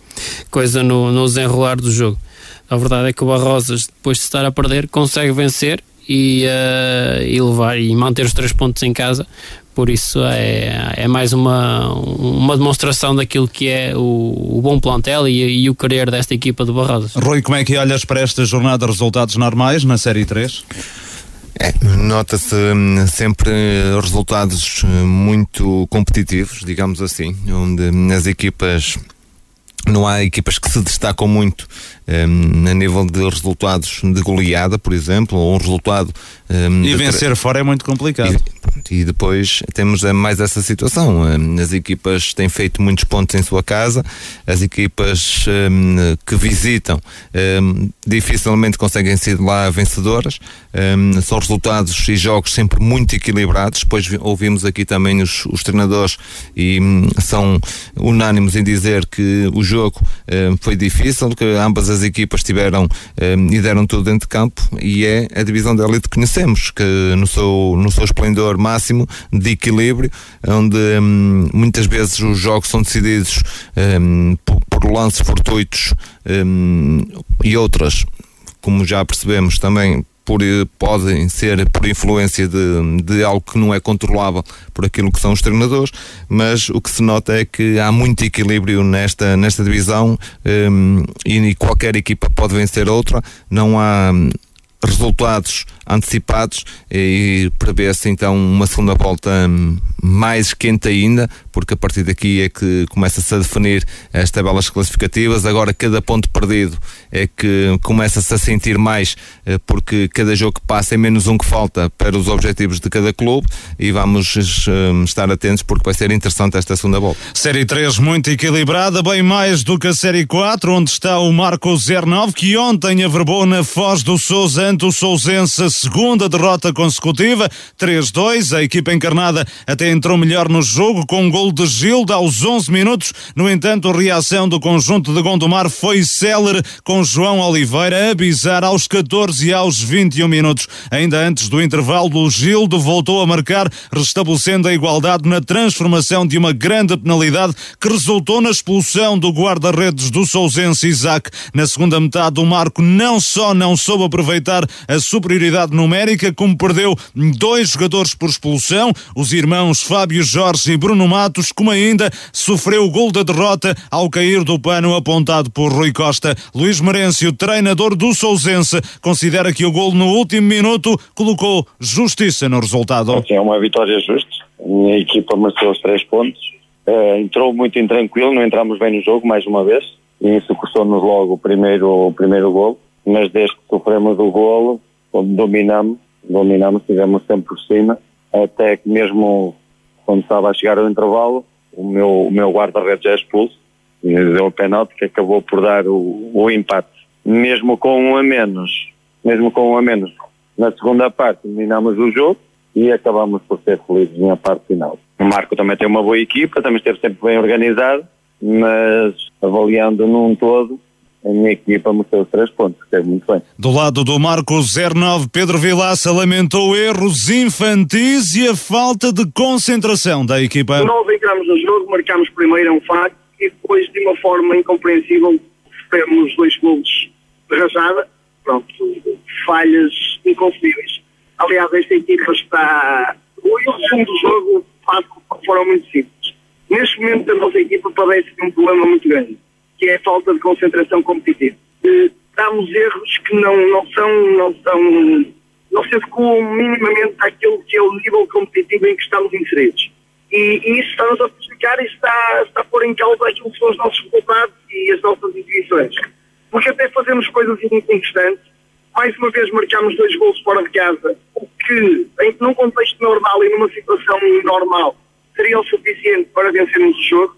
coisa no, no desenrolar do jogo. A verdade é que o Barrosas, depois de estar a perder, consegue vencer e, uh, e levar e manter os três pontos em casa. Por isso é, é mais uma, uma demonstração daquilo que é o, o bom plantel e, e, o querer desta equipa do Barrosas. Rui, como é que olhas para esta jornada de resultados normais na Série 3? É, Nota-se hum, sempre resultados hum, muito competitivos, digamos assim, onde as equipas não há equipas que se destacam muito um, a nível de resultados de goleada, por exemplo, ou um resultado. Um, e vencer fora é muito complicado. E, e, depois temos eh, mais essa situação. As equipas têm feito muitos pontos em sua casa, as equipas um, que visitam dificilmente conseguem ser lá vencedoras. são resultados e jogos sempre muito equilibrados. Depois ouvimos aqui também os, os treinadores e hum, são unânimes em dizer que o jogo foi difícil, que ambas as equipas tiveram um, e deram tudo dentro de campo e é a divisão da elite que conhecemos, que no seu, no seu esplendor máximo de equilíbrio, onde um, muitas vezes os jogos são decididos um, por, por, lances fortuitos e outras, como já percebemos também por, podem ser por influência de, de algo que não é controlável por aquilo que são os treinadores, mas o que se nota é que há muito equilíbrio nesta, nesta divisão um, e qualquer equipa pode vencer outra, não há resultados antecipados e prevê-se então uma segunda volta hum, mais quente ainda, porque a partir daqui é que começa-se a definir as tabelas classificativas. Agora, cada ponto perdido é que começa-se a sentir mais, eh, porque cada jogo que passa é menos um que falta para os objetivos de cada clube e vamos hum, estar atentos porque vai ser interessante esta segunda volta. Série 3 muito equilibrada, bem mais do que a Série 4, onde está o Marco 09, que ontem averbou na Foz do Sousa ante o Sousense segunda derrota consecutiva, 3-2. A equipa encarnada até entrou melhor no jogo com um gol de Gilda aos 11 minutos. No entanto, a reação do conjunto de Gondomar foi célere com João Oliveira a bizar aos 14 e aos 21 minutos. Ainda antes do intervalo, o Gildo voltou a marcar, restabelecendo a igualdade na transformação de uma grande penalidade que resultou na expulsão do guarda-redes do Sousense Isaac. Na segunda metade, o Marco não só não soube aproveitar a superioridade numérica, como perdeu dois jogadores por expulsão, os irmãos Fábio Jorge e Bruno Matos, como ainda sofreu o gol da derrota ao cair do pano apontado por Rui Costa. Luís Merencio, treinador do Sousense, considera que o gol no último minuto colocou justiça no resultado. É uma vitória justa. A minha equipa mereceu os três pontos. Uh, entrou muito intranquilo, não entramos bem no jogo mais uma vez. E isso custou-nos logo o primeiro, o primeiro gol. Mas desde que sofremos o golo, onde dominamos, dominamos, estivemos sempre por cima, até que mesmo quando estava a chegar ao intervalo, o meu, o meu guarda-redes é expulso, e deu o penalti que acabou por dar o, o empate. Mesmo com um a menos, mesmo com um a menos, na segunda parte dominamos o jogo e acabamos por ser felizes na parte final. O Marco também tem uma boa equipa, também esteve sempre bem organizado, mas avaliando num todo, a minha equipa mostrou os três pontos, esteve muito bem. Do lado do Marco 09, Pedro Vilaça lamentou erros infantis e a falta de concentração da equipa. Nós entramos no jogo, marcamos primeiro, é um facto, e depois, de uma forma incompreensível, sofremos dois golos de rajada, pronto, falhas inconcebíveis. Aliás, esta equipa está. O resumo do jogo foram muito simples. Neste momento, a nossa equipa padece de um problema muito grande que é a falta de concentração competitiva. Damos erros que não, não são, não são, não se adequam minimamente àquilo que é o nível competitivo em que estamos inseridos. E, e isso está-nos a prejudicar e está, está a pôr em causa aquilo que são os nossos resultados e as nossas intuições. Porque até fazemos coisas inconstantes, mais uma vez marcamos dois gols fora de casa, o que, em, num contexto normal e numa situação normal, seria o suficiente para vencermos o jogo,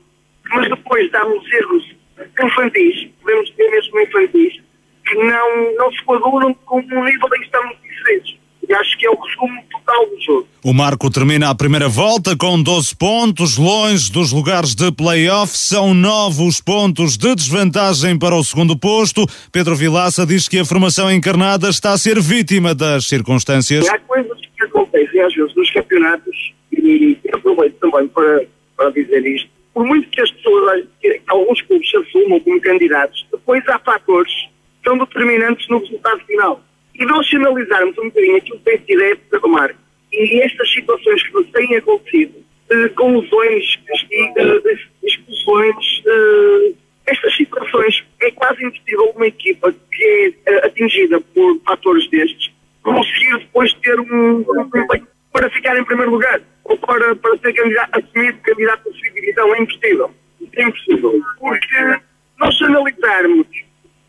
mas depois damos erros infantis, podemos dizer mesmo infantis, que não, não se coadunam com o nível em que estamos inseridos. E acho que é o resumo total do jogo. O Marco termina a primeira volta com 12 pontos, longe dos lugares de play-off. São novos pontos de desvantagem para o segundo posto. Pedro Vilaça diz que a formação encarnada está a ser vítima das circunstâncias. Há coisas que acontecem às vezes nos campeonatos e aproveito também para, para dizer isto. Por muito que as pessoas, que alguns clubes se assumam como candidatos, depois há fatores que são determinantes no resultado final. E nós analisarmos um bocadinho aquilo que tem sido a época do e estas situações que nos têm acontecido, eh, eh, expulsões, eh, estas situações é quase impossível uma equipa que é atingida por fatores destes conseguir depois ter um, um para ficar em primeiro lugar ou para, para ser candidato, assumido candidato a segunda divisão. É impossível. É impossível. Porque nós se analisarmos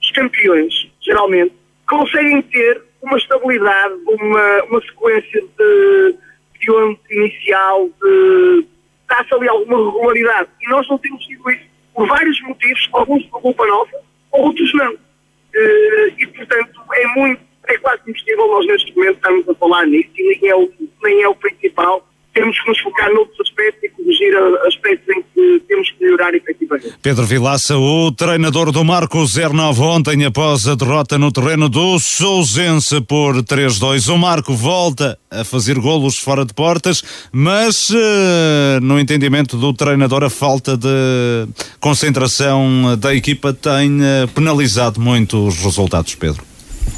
os campeões, geralmente, conseguem ter uma estabilidade, uma, uma sequência de triunfo inicial, de dá-se ali alguma regularidade. E nós não temos tido isso por vários motivos, alguns por culpa nossa, outros não. Uh, e, portanto, é muito, é quase impossível nós neste momento estamos a falar nisso e nem é o, nem é o principal temos que nos focar noutros aspectos e corrigir aspectos em que temos que melhorar efetivamente. Pedro Vilaça, o treinador do Marco 09 ontem após a derrota no terreno do Sousense por 3-2. O Marco volta a fazer golos fora de portas, mas uh, no entendimento do treinador a falta de concentração da equipa tem uh, penalizado muito os resultados, Pedro.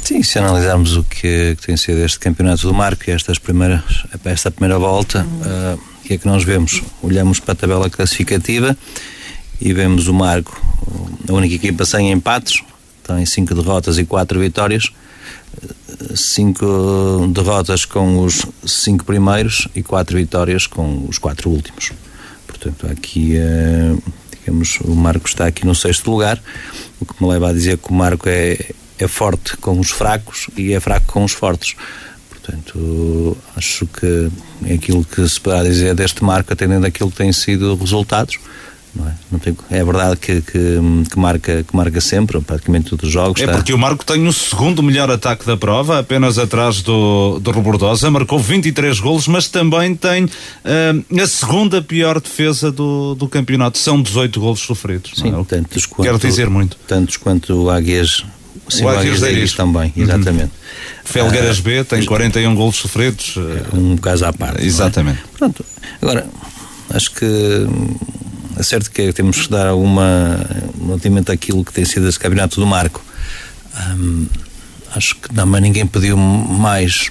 Sim, se analisarmos o que, que, tem sido este campeonato do Marco e estas primeiras, esta primeira volta, uh, o que é que nós vemos? Olhamos para a tabela classificativa e vemos o Marco, a única equipa sem empates, tem cinco derrotas e quatro vitórias, cinco derrotas com os cinco primeiros e quatro vitórias com os quatro últimos. Portanto, aqui, uh, digamos, o Marco está aqui no sexto lugar, o que me leva a dizer que o Marco é é forte com os fracos e é fraco com os fortes. Portanto, acho que é aquilo que se poderá dizer deste marco, atendendo aquilo que têm sido resultados. Não é? Não tem, é verdade que, que, que, marca, que marca sempre, praticamente todos os jogos. É está. porque o Marco tem o segundo melhor ataque da prova, apenas atrás do, do Robordosa, marcou 23 golos, mas também tem uh, a segunda pior defesa do, do campeonato. São 18 golos sofridos. Sim, é? tantos quanto, Quero dizer muito. Tantos quanto o Águias o Águias Deiris também, uhum. exatamente. Uhum. Felgueiras B tem 41 golos sofridos. É um caso à parte. Exatamente. É? Pronto. Agora, acho que é certo que temos que dar alguma relativamente àquilo que tem sido esse campeonato do Marco. Hum, acho que também ninguém pediu mais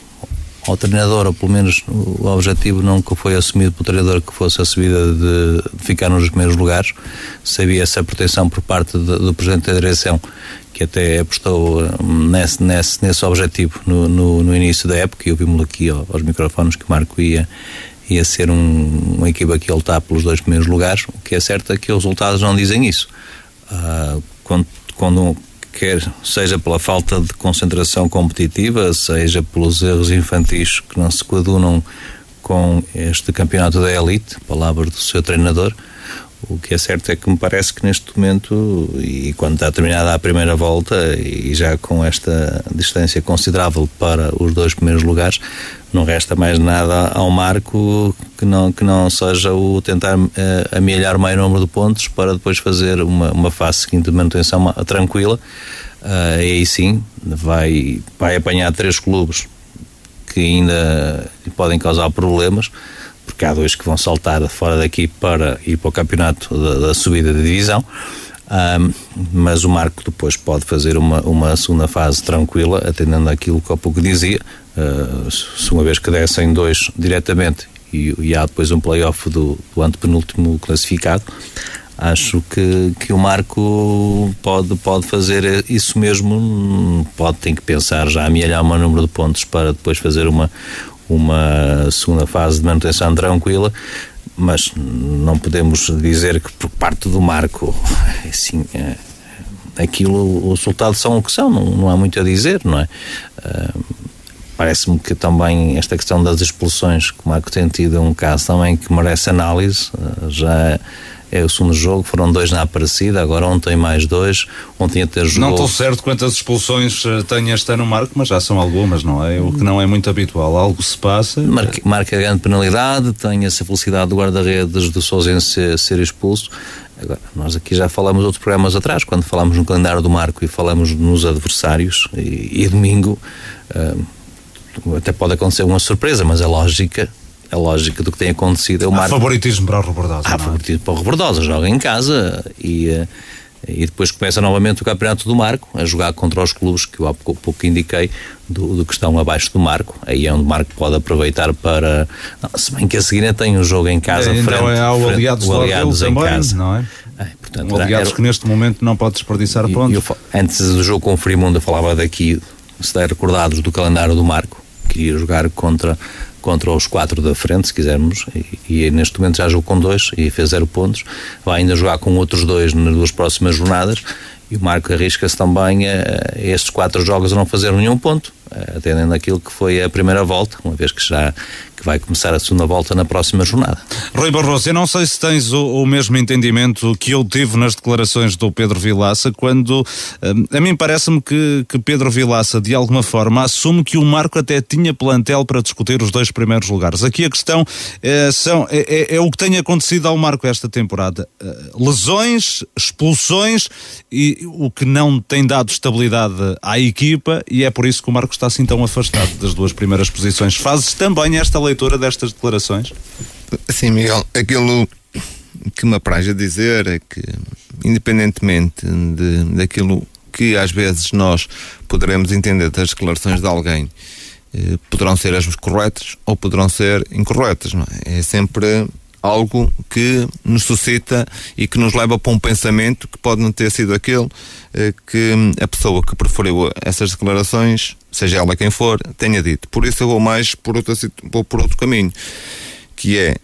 ao treinador, ou pelo menos o objetivo nunca foi assumido pelo treinador que fosse a subida de, de ficar nos primeiros lugares. Sabia essa proteção por parte de, do presidente da direção que até apostou hum, nesse, nesse, nesse objetivo no, no, no início da época e ouvimos aqui aos microfones que Marco ia, ia ser um, uma equipa que ia lutar pelos dois primeiros lugares. O que é certo é que os resultados não dizem isso. Uh, quando, quando quer seja pela falta de concentração competitiva, seja pelos erros infantis que não se coadunam com este campeonato da elite, palavras do seu treinador, o que é certo é que me parece que neste momento, e quando está terminada a primeira volta, e já com esta distância considerável para os dois primeiros lugares, não resta mais nada ao Marco que não, que não seja o tentar uh, amelhar o maior número de pontos para depois fazer uma, uma fase seguinte de manutenção tranquila. Uh, e aí sim vai, vai apanhar três clubes que ainda podem causar problemas porque há dois que vão saltar fora daqui para ir para o campeonato da, da subida de divisão. Um, mas o Marco depois pode fazer uma, uma segunda fase tranquila, atendendo àquilo que há pouco dizia. Uh, se uma vez que dessem dois diretamente e, e há depois um playoff do, do antepenúltimo classificado, acho que, que o Marco pode, pode fazer isso mesmo. Pode, tem que pensar já amelhar um número de pontos para depois fazer uma, uma segunda fase de manutenção tranquila, mas não podemos dizer que por parte do Marco, assim, aquilo, os resultados são o que são, não, não há muito a dizer, não é? Uh, Parece-me que também esta questão das expulsões, que o Marco tem tido, é um caso também que merece análise. Uh, já é o segundo jogo, foram dois na Aparecida, agora ontem mais dois, ontem até jogou... Não estou certo quantas expulsões eh, tem este ano o Marco, mas já são algumas, não é? O que não é muito habitual, algo se passa... Marca, marca grande penalidade, tem essa felicidade do guarda-redes do Sousense ser, expulso, Agora, nós aqui já falamos outros programas atrás, quando falamos no calendário do Marco e falamos nos adversários, e, e domingo uh, até pode acontecer uma surpresa, mas a lógica a lógica do que tem acontecido é o Há Marco. favoritismo para o Rebordosa. Há é? favoritismo para o Rebordosa, joga em casa e, uh, e depois começa novamente o campeonato do Marco, a jogar contra os clubes que eu há pouco, pouco indiquei, do, do que estão abaixo do Marco. Aí é onde o Marco pode aproveitar para. Não, se bem que a seguir tem um jogo em casa. É, então frente, é ao frente- Aliados, o do Aliados em também, casa. não é? É, portanto, Um Aliados era- que neste momento não pode desperdiçar pontos. antes do jogo com o Frimundo, eu falava daqui, se der recordados, do calendário do Marco, que ia jogar contra, contra os quatro da frente, se quisermos, e, e neste momento já jogou com dois e fez zero pontos. Vai ainda jogar com outros dois nas duas próximas jornadas. E o Marco arrisca-se também a, a estes quatro jogos a não fazer nenhum ponto, atendendo aquilo que foi a primeira volta, uma vez que já que vai começar a segunda volta na próxima jornada. Rui Barroso, eu não sei se tens o, o mesmo entendimento que eu tive nas declarações do Pedro Vilaça, quando hum, a mim parece-me que, que Pedro Vilaça, de alguma forma, assume que o Marco até tinha plantel para discutir os dois primeiros lugares. Aqui a questão é, são, é, é- o que tem acontecido ao Marco esta temporada: lesões, expulsões e o que não tem dado estabilidade à equipa, e é por isso que o Marco está assim tão afastado das duas primeiras posições. Fazes também esta leitura destas declarações? Sim, Miguel, aquilo que me apraz a dizer é que, independentemente de, daquilo que às vezes nós poderemos entender das declarações de alguém, eh, poderão ser as corretas ou poderão ser incorretas, não é? É sempre algo que nos suscita e que nos leva para um pensamento que pode não ter sido aquele eh, que a pessoa que preferiu essas declarações, seja ela quem for, tenha dito. Por isso eu vou mais por outro, vou por outro caminho que é,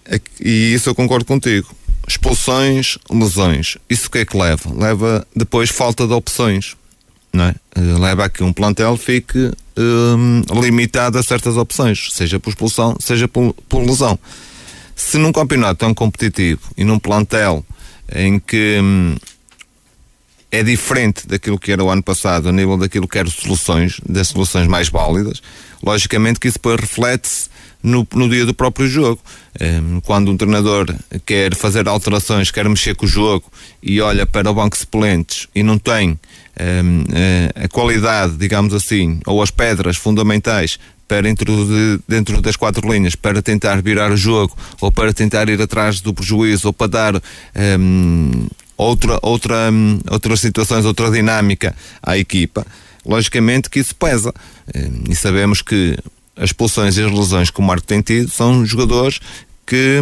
e isso eu concordo contigo, expulsões, lesões. Isso o que é que leva? Leva depois falta de opções, não é? Eh, Leva a que um plantel fique hum, limitado a certas opções, seja por expulsão, seja por, por lesão. Se num campeonato tão competitivo e num plantel em que hum, é diferente daquilo que era o ano passado, a nível daquilo que eram soluções, das soluções mais válidas, logicamente que isso depois reflete-se no, no dia do próprio jogo. Em, quando um treinador quer fazer alterações, quer mexer com o jogo e olha para o banco de suplentes e não tem em, eh, a qualidade, digamos assim, ou as pedras fundamentais para introduzir dentro das quatro linhas para tentar virar o jogo ou para tentar ir atrás do prejuízo ou para dar hum, outra, outra, hum, outras situações, outra dinâmica à equipa, logicamente que isso pesa. Hum, E sabemos que as expulsões e as lesões que o Marco tem tido são jogadores que,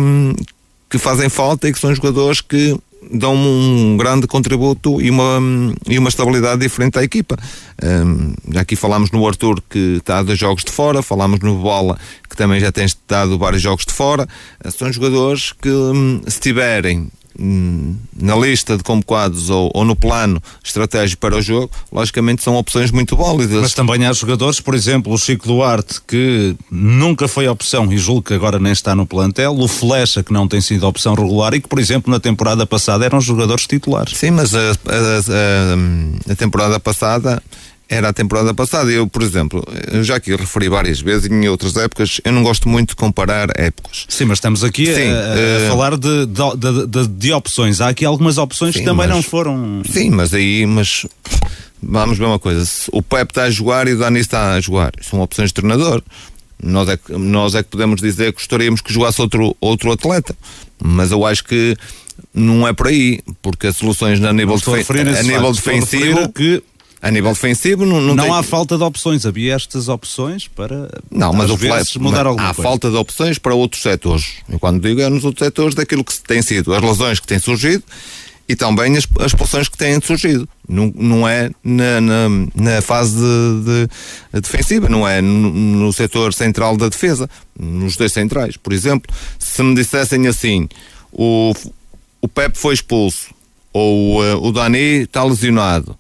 que fazem falta e que são jogadores que dão um grande contributo e uma, e uma estabilidade diferente à equipa. Hum, já aqui falámos no Arthur que está dois jogos de fora, falámos no Bola que também já tem estado vários jogos de fora. São jogadores que, hum, se tiverem na lista de convocados ou, ou no plano estratégico para o jogo, logicamente são opções muito válidas. Mas também há jogadores, por exemplo, o Chico Duarte, que nunca foi opção e julgo que agora nem está no plantel, o Flecha, que não tem sido opção regular e que, por exemplo, na temporada passada eram jogadores titulares. Sim, mas a, a- a- a temporada passada era a temporada passada. Eu, por exemplo, já aqui referi várias vezes em outras épocas, eu não gosto muito de comparar épocas. Sim, mas estamos aqui a- Sim, a, eh, falar de, de, de- de opções. Há aqui algumas opções que Sim, também mas- não foram. Sim, mas aí, mas vamos ver uma coisa: o Pep está a jogar e o Dani está a jogar, são opções de treinador. Nós é, que, nós é que podemos dizer que gostaríamos que jogasse outro, outro atleta, mas eu acho que não é por aí, porque as soluções a nível, a defen- a a nível a defensivo. a que a nível defensivo não, não, Não, tem- há falta de opções, havia estas opções para Não, mas o vezes mudar mas há coisa. falta de opções para outros setores. Eu quando digo é nos outros setores daquilo que tem sido as lesões que têm surgido e também as, as expulsões que têm surgido. Não, não é na, na, na fase de, de- defensiva, não é no, no setor central da defesa, nos dois centrais. Por exemplo, se me dissessem assim, o, o Pep foi expulso ou eh, o Dani está lesionado,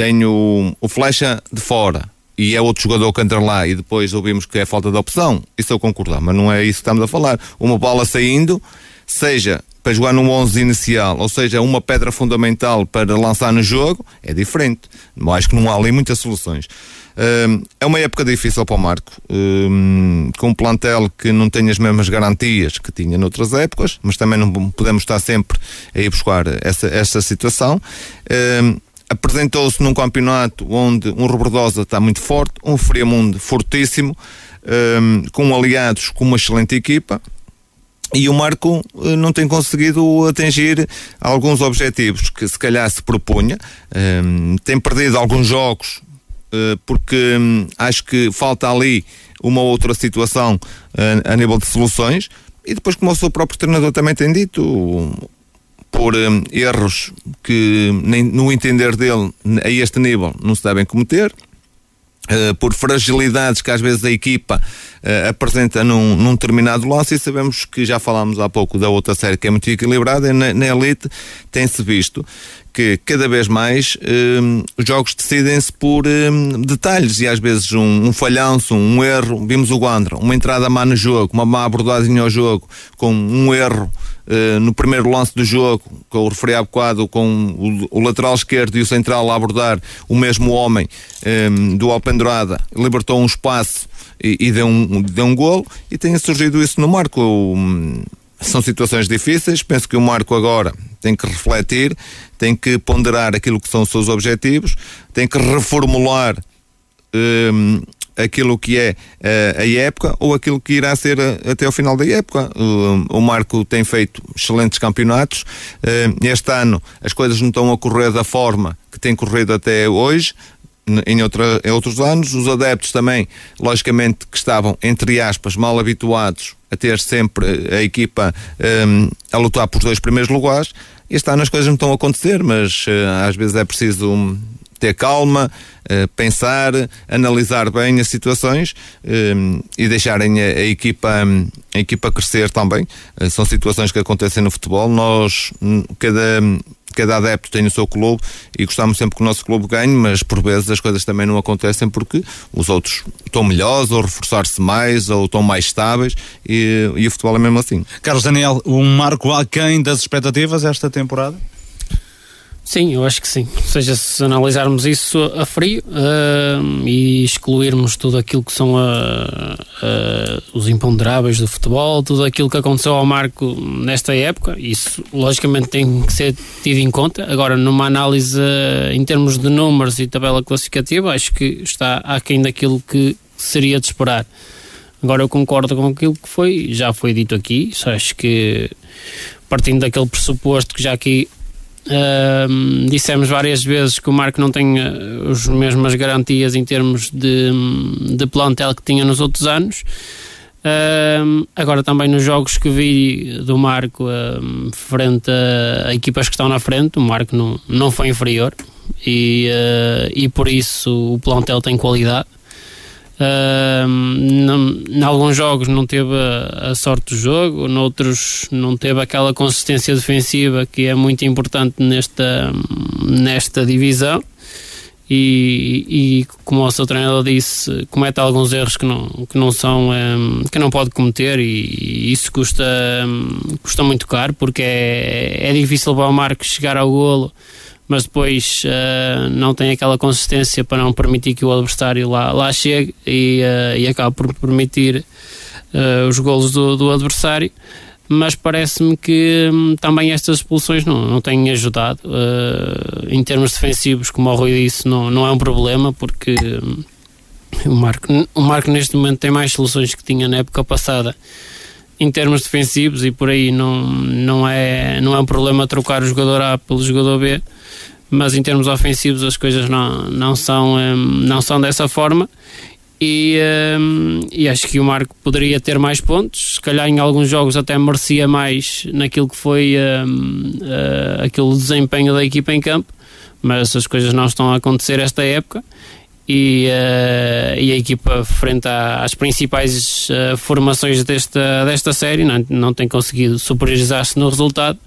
tenho o, Flecha de fora e é outro jogador que entra lá e depois ouvimos que é falta de opção, isso eu concordar, mas não é isso que estamos a falar. Uma bola saindo, seja para jogar num 11 inicial, ou seja, uma pedra fundamental para lançar no jogo, é diferente. Acho que não há ali muitas soluções. Uh, é uma época difícil para o Marco, uh, com um plantel que não tem as mesmas garantias que tinha noutras épocas, mas também não podemos estar sempre a ir buscar essa, essa situação. Apresentou-se num campeonato onde um Robordosa está muito forte, um Friamundo fortíssimo, com aliados com uma excelente equipa, e o Marco eh, não tem conseguido atingir alguns objetivos que se calhar se propunha. Um, tem perdido alguns jogos uh, porque um, acho que falta ali uma outra situação uh, a nível de soluções. E depois, como o seu próprio treinador também tem dito, por um, erros que, nem, no entender dele, a este nível, não se devem cometer. Uh, por fragilidades que às vezes a equipa uh, apresenta num, num, determinado lance e sabemos que já falámos há pouco da outra série que é muito equilibrada na, na Elite tem-se visto que cada vez mais um, os jogos decidem-se por um, detalhes e às vezes um, um, falhanço, um erro. Vimos o Guandra, uma entrada má no jogo, uma má abordagem ao jogo, com um erro uh, no primeiro lance do jogo, com o referi há bocado, com o, o, lateral esquerdo e o central a abordar o mesmo homem hum, do Alpendurada, libertou um espaço e, e, deu, um, deu um golo e tem surgido isso no marco. Hum, são situações difíceis, penso que o Marco agora tem que refletir, tem que ponderar aquilo que são os seus objetivos, tem que reformular um, aquilo que é uh, a época ou aquilo que irá ser uh, até ao final da época. Uh, o Marco tem feito excelentes campeonatos. este ano as coisas não estão a correr da forma que tem corrido até hoje. Em, outra, em outros anos, os adeptos também, logicamente, que estavam, entre aspas, mal habituados a ter sempre a equipa um, a lutar por dois primeiros lugares. Este ano as coisas não estão a acontecer, mas uh, às vezes é preciso ter calma, uh, pensar, analisar bem as situações uh, e deixarem a, equipa, a equipa crescer também. São situações que acontecem no futebol. Nós, cada cada adepto tem o seu clube e gostamos sempre que o nosso clube ganhe, mas por vezes as coisas também não acontecem porque os outros estão melhores ou reforçar-se mais ou estão mais estáveis e, e o futebol é mesmo assim. Carlos Daniel, um marco aquém das expectativas esta temporada? Sim, eu acho que sim. Ou seja, se analisarmos isso a frio uh, e excluirmos tudo aquilo que são uh, uh, os imponderáveis do futebol, tudo aquilo que aconteceu ao Marco nesta época, isso logicamente tem que ser tido em conta. Agora, numa análise em termos de números e tabela classificativa, acho que está aquém daquilo que seria de esperar. Agora, eu concordo com aquilo que foi, já foi dito aqui, acho que partindo daquele pressuposto que já aqui Uh, dissemos várias vezes que o Marco não tem uh, as mesmas garantias em termos de, de plantel que tinha nos outros anos. Uh, agora também nos jogos que vi do Marco frente a, a, equipas que estão na frente, o Marco não, não foi inferior e, ah, e por isso o plantel tem qualidade. Em alguns jogos não teve a, sorte do jogo, noutros não teve aquela consistência defensiva que é muito importante nesta, nesta divisão. E, e, como o seu treinador disse, comete alguns erros que não, que não são que não pode cometer e, isso custa, custa muito caro porque é, é difícil para o Marcos chegar ao golo mas depois uh, não tem aquela consistência para não permitir que o adversário lá, lá chegue e, uh, e acaba por permitir uh, os golos do, do adversário. Mas parece-me que um, também estas expulsões não, não têm ajudado. em termos defensivos, como o Rui disse, não, não é um problema, porque um, o, Marco, o Marco neste momento tem mais soluções que tinha na época passada em termos defensivos e por aí não, não, é, não é um problema trocar o jogador A pelo jogador B mas em termos ofensivos as coisas não, não, são, um, não são dessa forma. E, um, e acho que o Marco poderia ter mais pontos, se calhar em alguns jogos até merecia mais naquilo que foi um, uh, aquele desempenho da equipa em campo, mas as coisas não estão a acontecer esta época. E, uh, e a equipa frente às principais uh, formações desta, desta série não, não tem conseguido superiorizar-se no resultado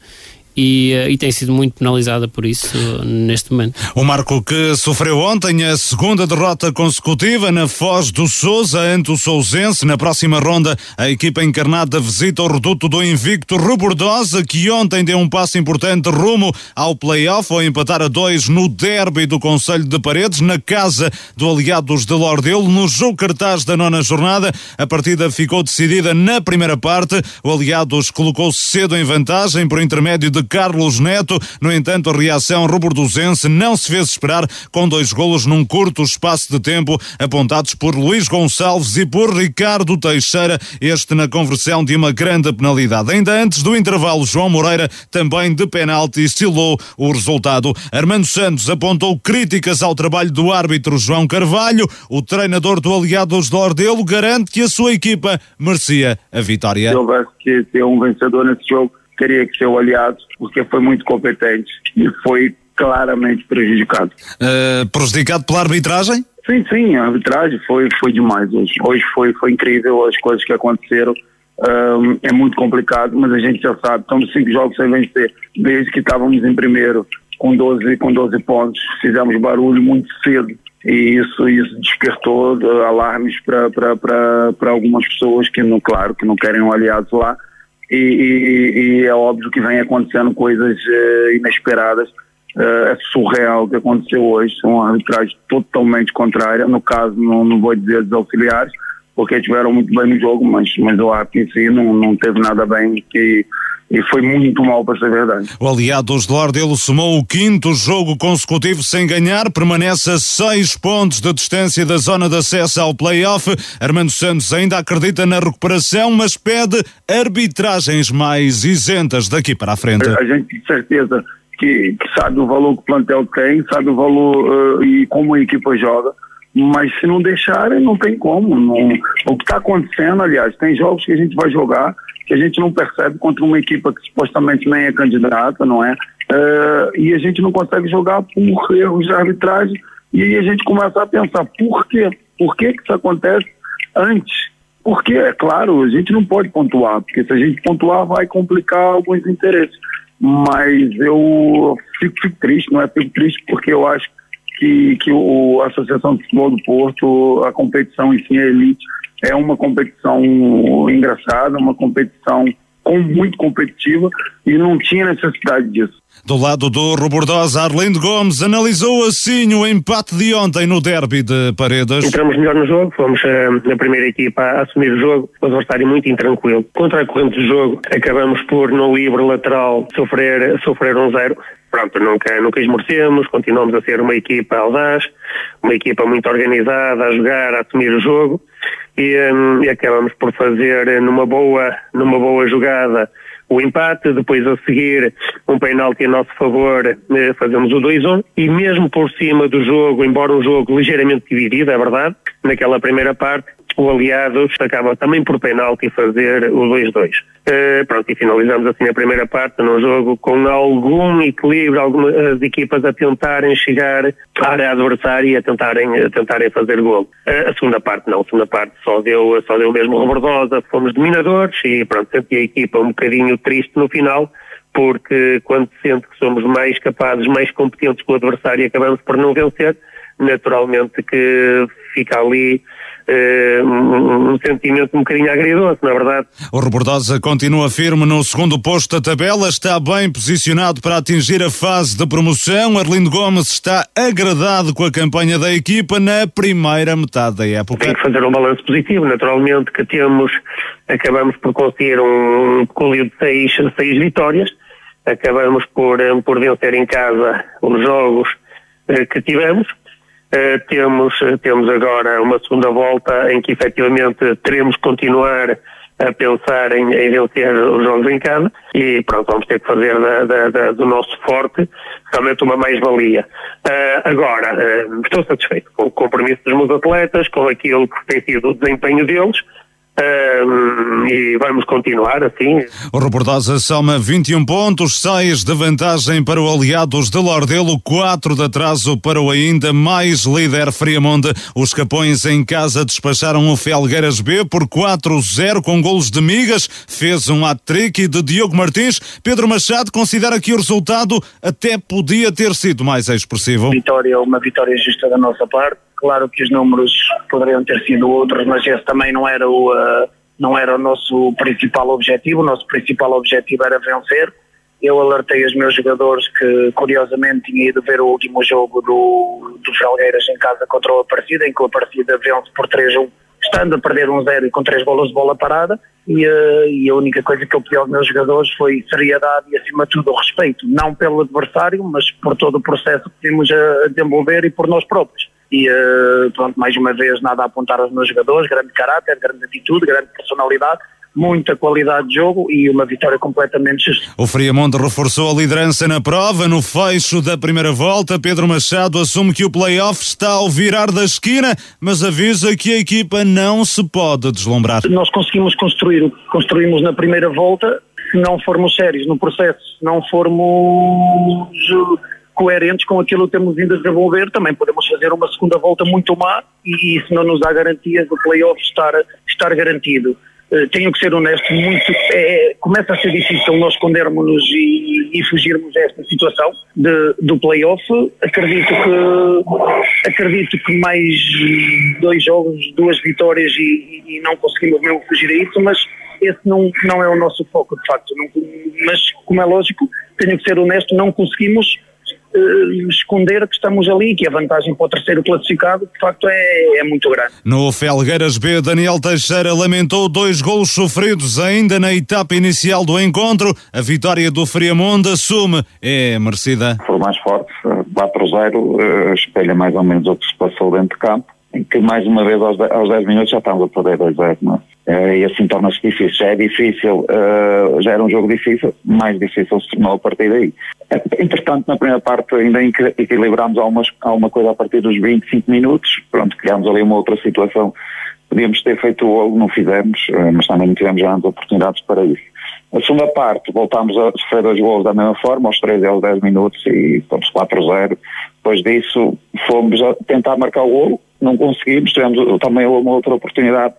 e, uh, e, tem sido muito penalizada por isso neste momento. O Marco que sofreu ontem a segunda derrota consecutiva na Foz do Sousa ante o Sousense. Na próxima ronda, a equipa encarnada visita o reduto do invicto Rebordosa, que ontem deu um passo importante rumo ao play-off ao empatar a dois no derby do Conselho de Paredes, na casa do Aliados de Lordelo, no jogo cartaz da nona jornada. A partida ficou decidida na primeira parte. O Aliados colocou-se cedo em vantagem por intermédio de Carlos Neto. No entanto, a reação rubordosense não se fez esperar com dois golos num curto espaço de tempo, apontados por Luís Gonçalves e por Ricardo Teixeira, este na conversão de uma grande penalidade. Ainda antes do intervalo, João Moreira, também de penalti, estilou o resultado. Armando Santos apontou críticas ao trabalho do árbitro João Carvalho. O treinador do Aliados de Ordelo garante que a sua equipa merecia a vitória. Se houvesse que ter um vencedor nesse jogo, teria que ser o aliado, porque foi muito competente e foi claramente prejudicado. Uh, prejudicado pela arbitragem? Sim, sim, a arbitragem foi, foi demais hoje. Hoje foi, foi incrível as coisas que aconteceram. Um, é muito complicado, mas a gente já sabe, estamos cinco jogos sem vencer, desde que estávamos em primeiro com 12, com 12 pontos, fizemos barulho muito cedo e isso, isso despertou uh, alarmes para algumas pessoas que, não, claro, que não querem um aliado lá e, e, e é óbvio que vem acontecendo coisas uh, inesperadas. Uh, é surreal o que aconteceu hoje, uma arbitragem totalmente contrária, no caso não, não vou dizer dos auxiliares, porque tiveram muito bem no jogo, mas, mas o árbitro em si não, não teve nada bem e, e foi muito mal para ser verdade. O Aliados de Lordelo somou o quinto jogo consecutivo sem ganhar, permanece a seis pontos de distância da zona de acesso ao play-off. Armando Santos ainda acredita na recuperação, mas pede arbitragens mais isentas daqui para a frente. A gente de certeza que, que, sabe o valor que o plantel tem, sabe o valor uh, e como a equipa joga, mas se não deixarem, não tem como. Não, o que está acontecendo, aliás, tem jogos que a gente vai jogar que a gente não percebe contra uma equipa que supostamente nem é candidata, não é? Uh, e a gente não consegue jogar por erros de arbitragem e aí a gente começa a pensar por quê? Por que, que isso acontece antes? Porque, é claro, a gente não pode pontuar, porque se a gente pontuar vai complicar alguns interesses mas eu fico, fico, triste, não é? Fico triste porque eu acho que, que o, a Associação de Futebol do Porto, a competição em si, a elite, é uma competição engraçada, uma competição com, muito competitiva e não tinha necessidade disso. Do lado do Robordosa, Arlindo Gomes analisou assim o empate de ontem no derby de Paredes. Entramos melhor no jogo, fomos uh, a primeira equipa a assumir o jogo, o adversário muito intranquilo. Contra a corrente do jogo, acabamos por, no livre lateral, sofrer, sofrer um zero. Pronto, nunca, nunca esmorecemos, continuamos a ser uma equipa audaz, uma equipa muito organizada, a jogar, a assumir o jogo e, um, e acabamos por fazer numa boa, numa boa jogada o empate, depois a seguir um penalti a nosso favor, eh, fazemos o 2-1 e mesmo por cima do jogo, embora um jogo ligeiramente dividido, é verdade, naquela primeira parte, o Aliados acaba também por penalti fazer o 2-2. Uh, eh, pronto, e finalizamos assim a primeira parte no jogo com algum equilíbrio, algumas equipas a tentarem chegar à área adversária e a tentarem, a tentarem fazer gol. Uh, a segunda parte não, a segunda parte só deu, só deu mesmo rebordosa, fomos dominadores e pronto, senti a equipa um bocadinho triste no final, porque quando sente que somos mais capazes, mais competentes que o adversário e acabamos por não vencer, naturalmente que fica ali uh, um, um, sentimento um bocadinho agridoce, na é verdade. O Rebordosa continua firme no segundo posto da tabela, está bem posicionado para atingir a fase de promoção. Arlindo Gomes está agradado com a campanha da equipa na primeira metade da época. Tem que fazer um balanço positivo, naturalmente que temos, acabamos por conseguir um colírio de seis, seis vitórias, acabamos por, por vencer em casa os jogos eh, que tivemos, temos, temos agora uma segunda volta em que efetivamente teremos que continuar a pensar em, em vencer os jogos em casa e pronto, vamos ter que fazer da, da, da, do nosso forte realmente uma mais-valia. Uh, agora, uh, estou satisfeito com o compromisso dos meus atletas, com aquilo que tem sido o desempenho deles, Um, e vamos continuar assim. O Reportagem soma 21 pontos, 6 de vantagem para o Aliados de Lordelo, 4 de atraso para o ainda mais líder Friamonte. Os Capões em casa despacharam o Felgueiras B por 4-0 com golos de Migas, fez um hat-trick de Diogo Martins. Pedro Machado considera que o resultado até podia ter sido mais expressivo. Vitória, uma vitória justa da nossa parte Claro que os números poderiam ter sido outros, mas esse também não era o, uh, não era o nosso principal objetivo. O nosso principal objetivo era vencer. Eu alertei os meus jogadores que, curiosamente, tinha ido ver o último jogo do, do Felgueiras em casa contra o Aparecida, em que o Aparecida vence por 3-1, estando a perder 1-0 e com 3 bolas de bola parada. E, uh, e, a única coisa que eu pedi aos meus jogadores foi seriedade e, acima de tudo, o respeito. Não pelo adversário, mas por todo o processo que temos a desenvolver e por nós próprios e uh, pronto, mais uma vez nada a apontar aos meus jogadores, grande caráter, grande atitude, grande personalidade, muita qualidade de jogo e uma vitória completamente justa. O Friamonte reforçou a liderança na prova. No fecho da primeira volta, Pedro Machado assume que o play-off está ao virar da esquina, mas avisa que a equipa não se pode deslumbrar. Nós conseguimos construir, construímos na primeira volta, se não formos sérios no processo, se não formos coerentes com aquilo que temos vindo a desenvolver, também podemos fazer uma segunda volta muito má e isso não nos dá garantias do playoff estar, estar garantido. Uh, tenho que ser honesto, muito, é, começa a ser difícil nós escondermos-nos e, e, fugirmos desta situação de, do playoff. Acredito que, acredito que mais dois jogos, duas vitórias e, e não conseguimos mesmo fugir a isso, mas esse não, não é o nosso foco, de facto. Não, mas, como é lógico, tenho que ser honesto, não conseguimos uh, esconder que estamos ali, que a vantagem para o terceiro classificado, de facto, é, é muito grande. No Felgueiras B, Daniel Teixeira lamentou dois golos sofridos ainda na etapa inicial do encontro. A vitória do Friamonte assume é merecida. Foi mais forte, 4-0, uh, espelha mais ou menos o que se passou dentro de campo que mais uma vez aos 10 minutos já estamos a perder 2-0, não é? E assim torna-se difícil. Já é difícil, uh, já era um jogo difícil, mais difícil se tornou a partir daí. Entretanto, na primeira parte ainda equilibramos algumas, alguma coisa a partir dos 25 minutos, pronto, criámos ali uma outra situação. Podíamos ter feito o golo, não fizemos, mas também não tivemos grandes oportunidades para isso. Na segunda parte, voltámos a sofrer dois gols da mesma forma, aos 3 e aos 10 minutos, e fomos 4-0. Depois disso, fomos a tentar marcar o golo, não conseguimos, tivemos também uma outra oportunidade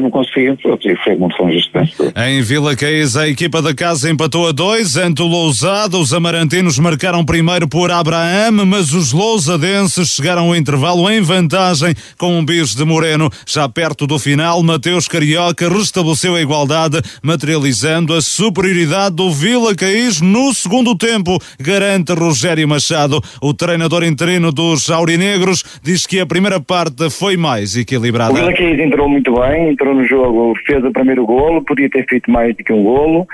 não conseguimos, foi muito injusto. Em Vila Caís, a equipa da casa empatou a dois ante o Lousado. Os amarantinos marcaram primeiro por Abraham, mas os lousadenses chegaram ao intervalo em vantagem com um bis de Moreno. Já perto do final, Mateus Carioca restabeleceu a igualdade, materializando a superioridade do Vila Caís no segundo tempo, garante Rogério Machado. O treinador interino dos Aurinegros diz que a primeira parte foi mais equilibrada. O Vila Caís entrou muito bem, entrou no jogo, fez o primeiro golo, podia ter feito mais do que um golo.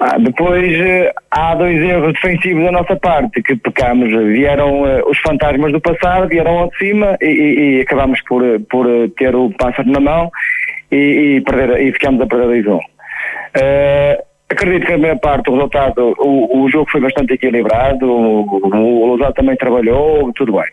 Ah, depois eh, há dois erros defensivos da nossa parte que pecamos. Vieram uh, os fantasmas do passado, vieram ao de cima e, e, e acabamos por, por ter o pássaro na mão e, e, perder, e ficamos a perder 2 1. Uh, Acredito que a minha parte, o resultado, o, o jogo foi bastante equilibrado, o, o Lousado também trabalhou, tudo bem.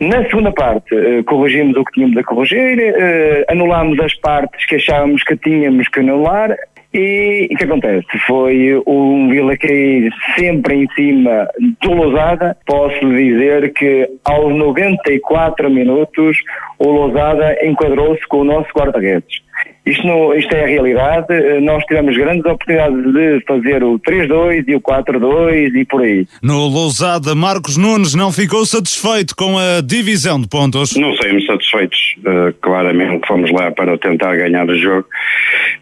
Na segunda parte, uh, corrigimos o que tínhamos a corrigir, uh, anulámos as partes que achávamos que tínhamos que anular e o que acontece? Foi um Vila cair sempre em cima do Lousada. Posso dizer que aos 94 minutos o Lousada enquadrou-se com o nosso guarda-redes. Isto, não, isto é a realidade. Nós tivemos grandes oportunidades de fazer o 3-2 e o 4-2 e por aí. No Lousada, Marcos Nunes não ficou satisfeito com a divisão de pontos? Não saímos satisfeitos. Uh, claramente fomos lá para tentar ganhar o jogo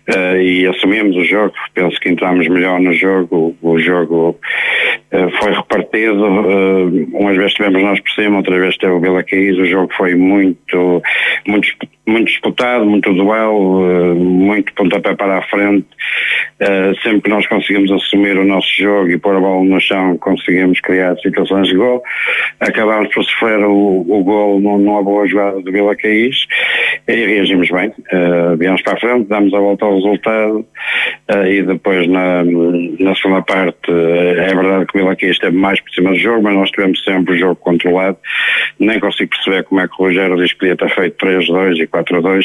uh, e assumimos o jogo. Penso que entramos melhor no jogo. O, o jogo uh, foi repartido. umas vezes tivemos nós por cima, outras vezes teve o Vila Caís. O jogo foi muito, muito, muito disputado, muito duelo muito pontapé para a frente. Sempre que nós conseguimos assumir o nosso jogo e pôr a bola no chão, conseguimos criar situações de gol. Acabámos por sofrer o, o gol numa boa jogada do Vila Caís e reagimos bem. Uh, viemos para a frente, damos a volta ao resultado uh, e depois na, na segunda parte uh, é verdade que o Vila aqui esteve mais por cima do jogo, mas nós tivemos sempre o jogo controlado. Nem consigo perceber como é que o Rogério diz que podia ter feito 3-2 e 4-2,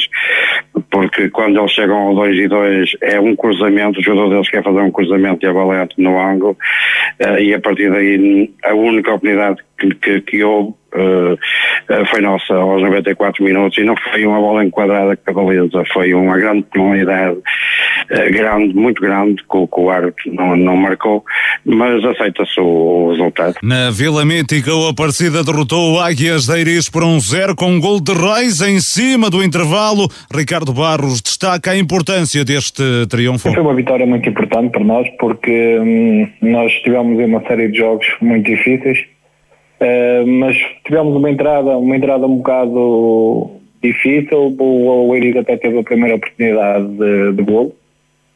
porque quando eles chegam ao 2 e 2 é um cruzamento, o jogador deles quer fazer um cruzamento e a bola entra no ângulo e a partir daí a única oportunidade que, que, que houve uh, foi nossa aos 94 minutos e não foi uma bola enquadrada a baliza, foi uma grande penalidade, uh, grande, muito grande, que, que o árbitro não, não marcou, mas aceita-se o, o, resultado. Na Vila Mítica, o Aparecida derrotou o Águias de Iris por um zero com um gol de Reis em cima do intervalo. Ricardo Barros destaca a importância deste triunfo. Foi uma vitória muito importante para nós porque hum, nós tivemos uma série de jogos muito difíceis Uh, mas tivemos uma entrada, uma entrada um bocado difícil, o, o Eiriga até teve a primeira oportunidade de, de golo,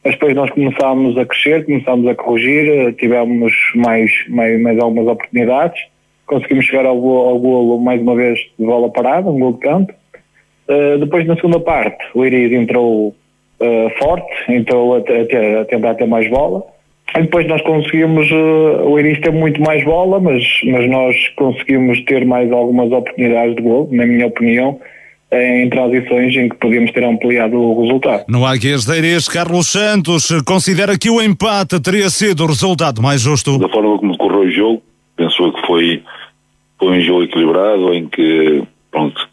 mas depois nós começámos a crescer, começámos a corrigir, tivemos mais, mais, mais algumas oportunidades, conseguimos chegar ao, ao golo mais uma vez de bola parada, um gol de campo. Uh, depois na segunda parte o Eiriga entrou uh, forte, entrou a, a, a tentar ter mais bola, e depois nós conseguimos, uh, o Iris teve muito mais bola, mas, mas nós conseguimos ter mais algumas oportunidades de gol, na minha opinião, em transições em que podíamos ter ampliado o resultado. No Águias de Iris, Carlos Santos considera que o empate teria sido o resultado mais justo. Da forma como decorreu o jogo, penso que foi, foi um jogo equilibrado, em que pronto,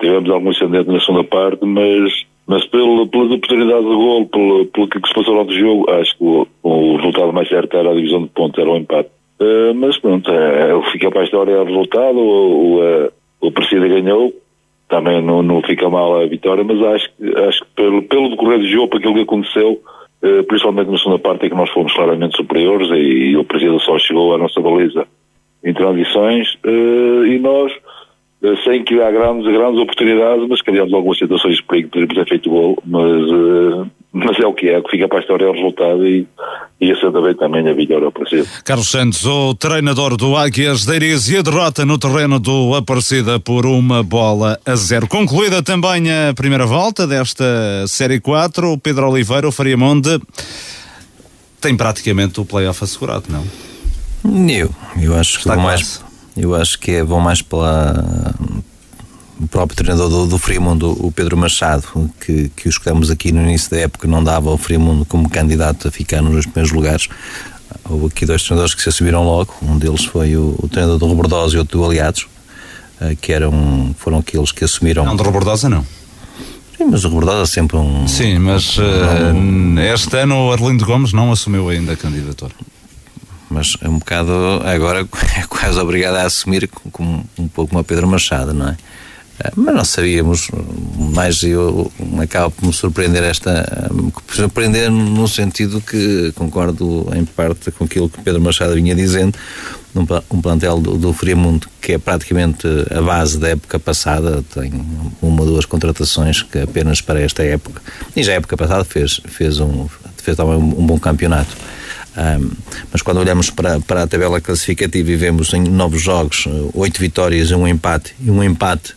tivemos algum ascendente na segunda parte, mas mas pelo, pelas oportunidades de gol, pelo, pelo que se passou durante o jogo, acho que o, o, resultado mais certo era a divisão de pontos, era o empate. Uh, mas pronto, é, é, fica para a história o resultado, o, o, o Presida ganhou, também não, não fica mal a vitória, mas acho, acho que pelo, pelo decorrer do jogo, para aquilo que aconteceu, uh, principalmente na segunda parte, é que nós fomos claramente superiores e, e o Presida só chegou à nossa baliza em transições uh, e nós sem que há grandes, grandes oportunidades, mas criamos algumas situações de perigo, poderíamos ter feito gol, mas, uh, mas é o que é, o que fica para a história é o resultado e, e essa também, também a vitória ao Aparecida. Carlos Santos, o treinador do Águias de Iris e a derrota no terreno do Aparecida por uma bola a zero. Concluída também a primeira volta desta Série 4, o Pedro Oliveira, o Fariamonde, tem praticamente o play-off assegurado, não? Eu, eu acho Está que mais eu acho que é, vão mais pela o próprio treinador do, do Frimundo, o Pedro Machado, que, que o escolhemos aqui no início da época, não dava ao Frimundo como candidato a ficar nos primeiros lugares. Houve aqui dois treinadores que se assumiram logo. Um deles foi o, o treinador do Robordosa e outro do Aliados, eh, que eram, foram aqueles que assumiram. Não, do Robordosa não. Sim, mas o Robordosa é sempre um. Sim, mas uh, este ano o Arlindo Gomes não assumiu ainda a candidatura mas é um bocado agora é quase obrigado a assumir como um pouco como a Pedro Machado, não é? Eh, mas nós sabíamos, mas eu acabo por me surpreender esta surpreender no sentido que concordo em parte com aquilo que Pedro Machado vinha dizendo um plantel do, do Friamundo que é praticamente a base da época passada, tem uma ou duas contratações que apenas para esta época, e já a época passada fez, fez, um, fez também um bom campeonato. Um, mas quando olhamos para, para a tabela classificativa e vemos em novos jogos eh, oito vitórias e um empate, e um empate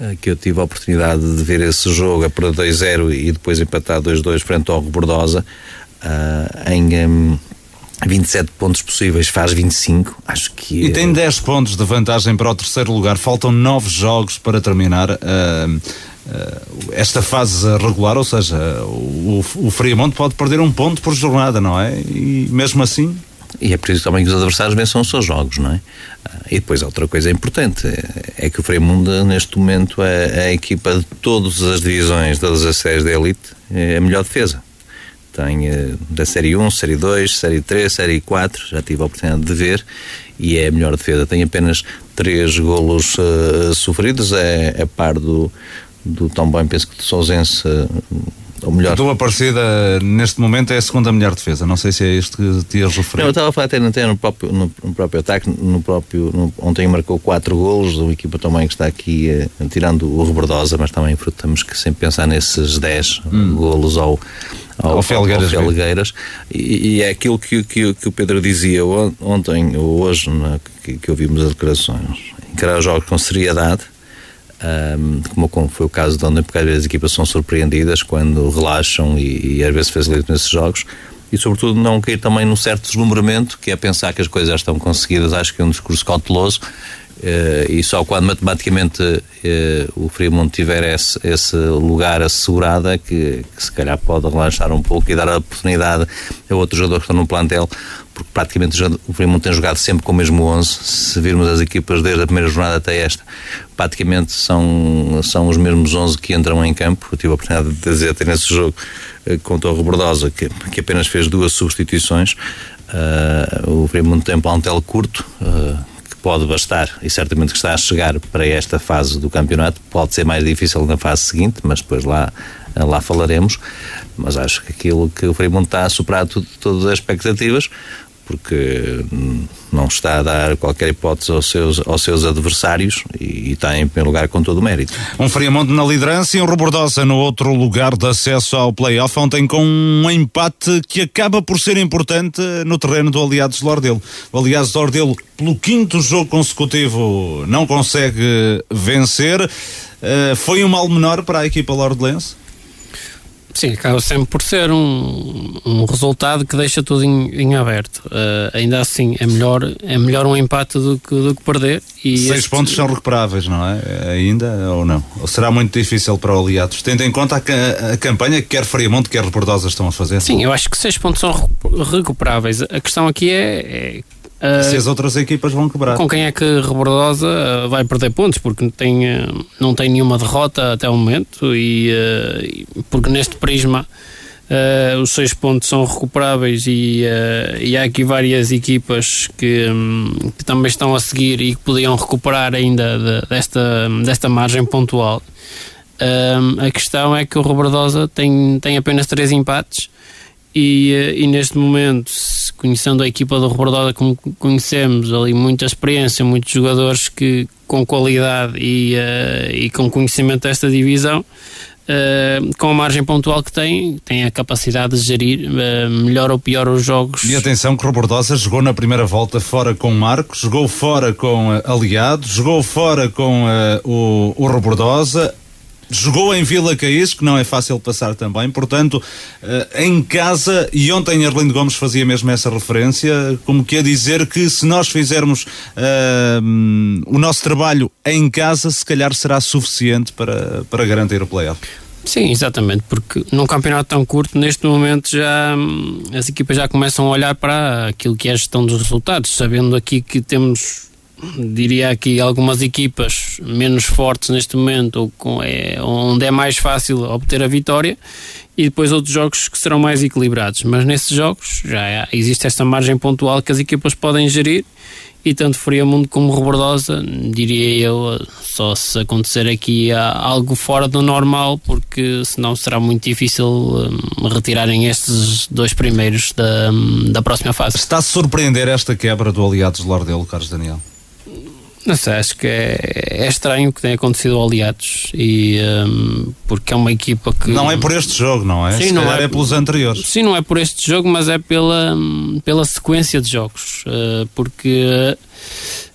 uh, que eu tive a oportunidade de ver esse jogo a perder 2-0 e depois empatar 2-2 frente ao Bordosa, uh, em um, 27 pontos possíveis, faz 25, acho que. E tem 10 pontos de vantagem para o terceiro lugar, faltam 9 jogos para terminar. Uh, eh, esta fase regular, ou seja, o, o Friamonte pode perder um ponto por jornada, não é? E mesmo assim. E é preciso também que os adversários vençam os seus jogos, não é? Ah, e depois outra coisa importante é que o Freimundo neste momento é a equipa de todas as divisões, todas as séries da elite, é a melhor defesa. Tem eh, da Série 1, Série 2, Série 3, Série 4, já tive a oportunidade de ver, e é a melhor defesa. Tem apenas três golos uh, sofridos, é, é par do, do também penso que de Sousense ou melhor. Do Aparecida, neste momento, é a segunda melhor defesa. Não sei se é isto que te ias referir. Não, eu estava a falar até, até no, próprio, no, no, próprio ataque, no próprio, no, ontem marcou quatro golos, uma equipa também que está aqui, eh, tirando o Rebordosa, mas também temos que sempre pensar nesses 10 hum. golos ao, ao, ao Felgueiras. Ao Felgueiras. E, e, é aquilo que, que, que, o Pedro dizia ontem ou hoje, na, que, que ouvimos as declarações. Encarar os jogos com seriedade, Um, como foi o caso de ontem, porque às vezes as equipas são surpreendidas quando relaxam e, e às vezes facilitam nesses jogos e sobretudo não cair também num certo deslumbramento que é pensar que as coisas já estão conseguidas acho que é um discurso cauteloso e só quando matematicamente uh, o Fremont tiver esse, esse lugar assegurado é que, que, se calhar pode relaxar um pouco e dar a oportunidade a outros jogadores que estão no plantel, porque praticamente o Fremont tem jogado sempre com o mesmo 11. Se virmos as equipas desde a primeira jornada até esta, praticamente são, são os mesmos 11 que entram em campo. Eu tive a oportunidade de dizer até nesse jogo uh, contra o Rebordosa que, que apenas fez duas substituições. o Fremont tem um plantel curto pode bastar e certamente que está a chegar para esta fase do campeonato. Pode ser mais difícil na fase seguinte, mas depois lá, lá falaremos. Mas acho que aquilo que o Fremont está a superar tudo, todas as expectativas, porque não está a dar qualquer hipótese aos seus, aos seus adversários e, e está em primeiro lugar com todo o mérito. Um Friamonte na liderança e um Rebordosa no outro lugar de acesso ao play-off, ontem com um empate que acaba por ser importante no terreno do Aliados de Lordelo. O Aliados de Lordelo, pelo quinto jogo consecutivo, não consegue vencer. Uh, foi um mal menor para a equipa lordelense? Sim, acaba sempre por ser um, um resultado que deixa tudo em, em aberto. Uh, ainda assim, é melhor, é melhor um empate do que, do que perder. E Seis este... pontos são recuperáveis, não é? Ainda ou não? Ou será muito difícil para o Aliados, tendo em conta a, a campanha que quer Friamonte, quer Reportosa estão a fazer? Sim, eu acho que seis pontos são recuperáveis. A questão aqui é, é Uh, se as outras equipas vão quebrar. Com quem é que Rebordosa uh, vai perder pontos? Porque tem, uh, não tem nenhuma derrota até o momento e porque neste prisma os seis pontos são recuperáveis e, e há aqui várias equipas que, um, que, também estão a seguir e que podiam recuperar ainda de, desta, desta margem pontual. a questão é que o Rebordosa tem, tem apenas três empates e, e neste momento conhecendo a equipa do Rebordosa como conhecemos, ali muita experiência, muitos jogadores que com qualidade e, uh, e com conhecimento desta divisão, uh, com a margem pontual que tem, tem a capacidade de gerir uh, melhor ou pior os jogos. E atenção que o Rebordosa jogou na primeira volta fora com Marcos, jogou fora com Aliados, jogou fora com o, o Rebordosa, jogou em Vila Caís, que não é fácil passar também, portanto, eh, em casa, e ontem Arlindo Gomes fazia mesmo essa referência, como que a dizer que se nós fizermos uh, o nosso trabalho em casa, se calhar será suficiente para, para garantir o playoff. Sim, exatamente, porque num campeonato tão curto, neste momento já as equipas já começam a olhar para aquilo que é a gestão dos resultados, sabendo aqui que temos diria aqui algumas equipas menos fortes neste momento, com, é, onde é mais fácil obter a vitória, e depois outros jogos que serão mais equilibrados. Mas nesses jogos já existe esta margem pontual que as equipas podem gerir, e tanto Friamundo como Rebordosa, diria eu, só se acontecer aqui algo fora do normal, porque senão será muito difícil um, retirarem estes dois primeiros da, da próxima fase. Está a surpreender esta quebra do Aliados de Lordelo, Carlos Daniel? Não sei, acho que é, é estranho o que tem acontecido ao Aliados e um, porque é uma equipa que. Não é por este jogo, não é? Sim, Se não é, é pelos anteriores. Sim, não é por este jogo, mas é pela, pela sequência de jogos. Uh, porque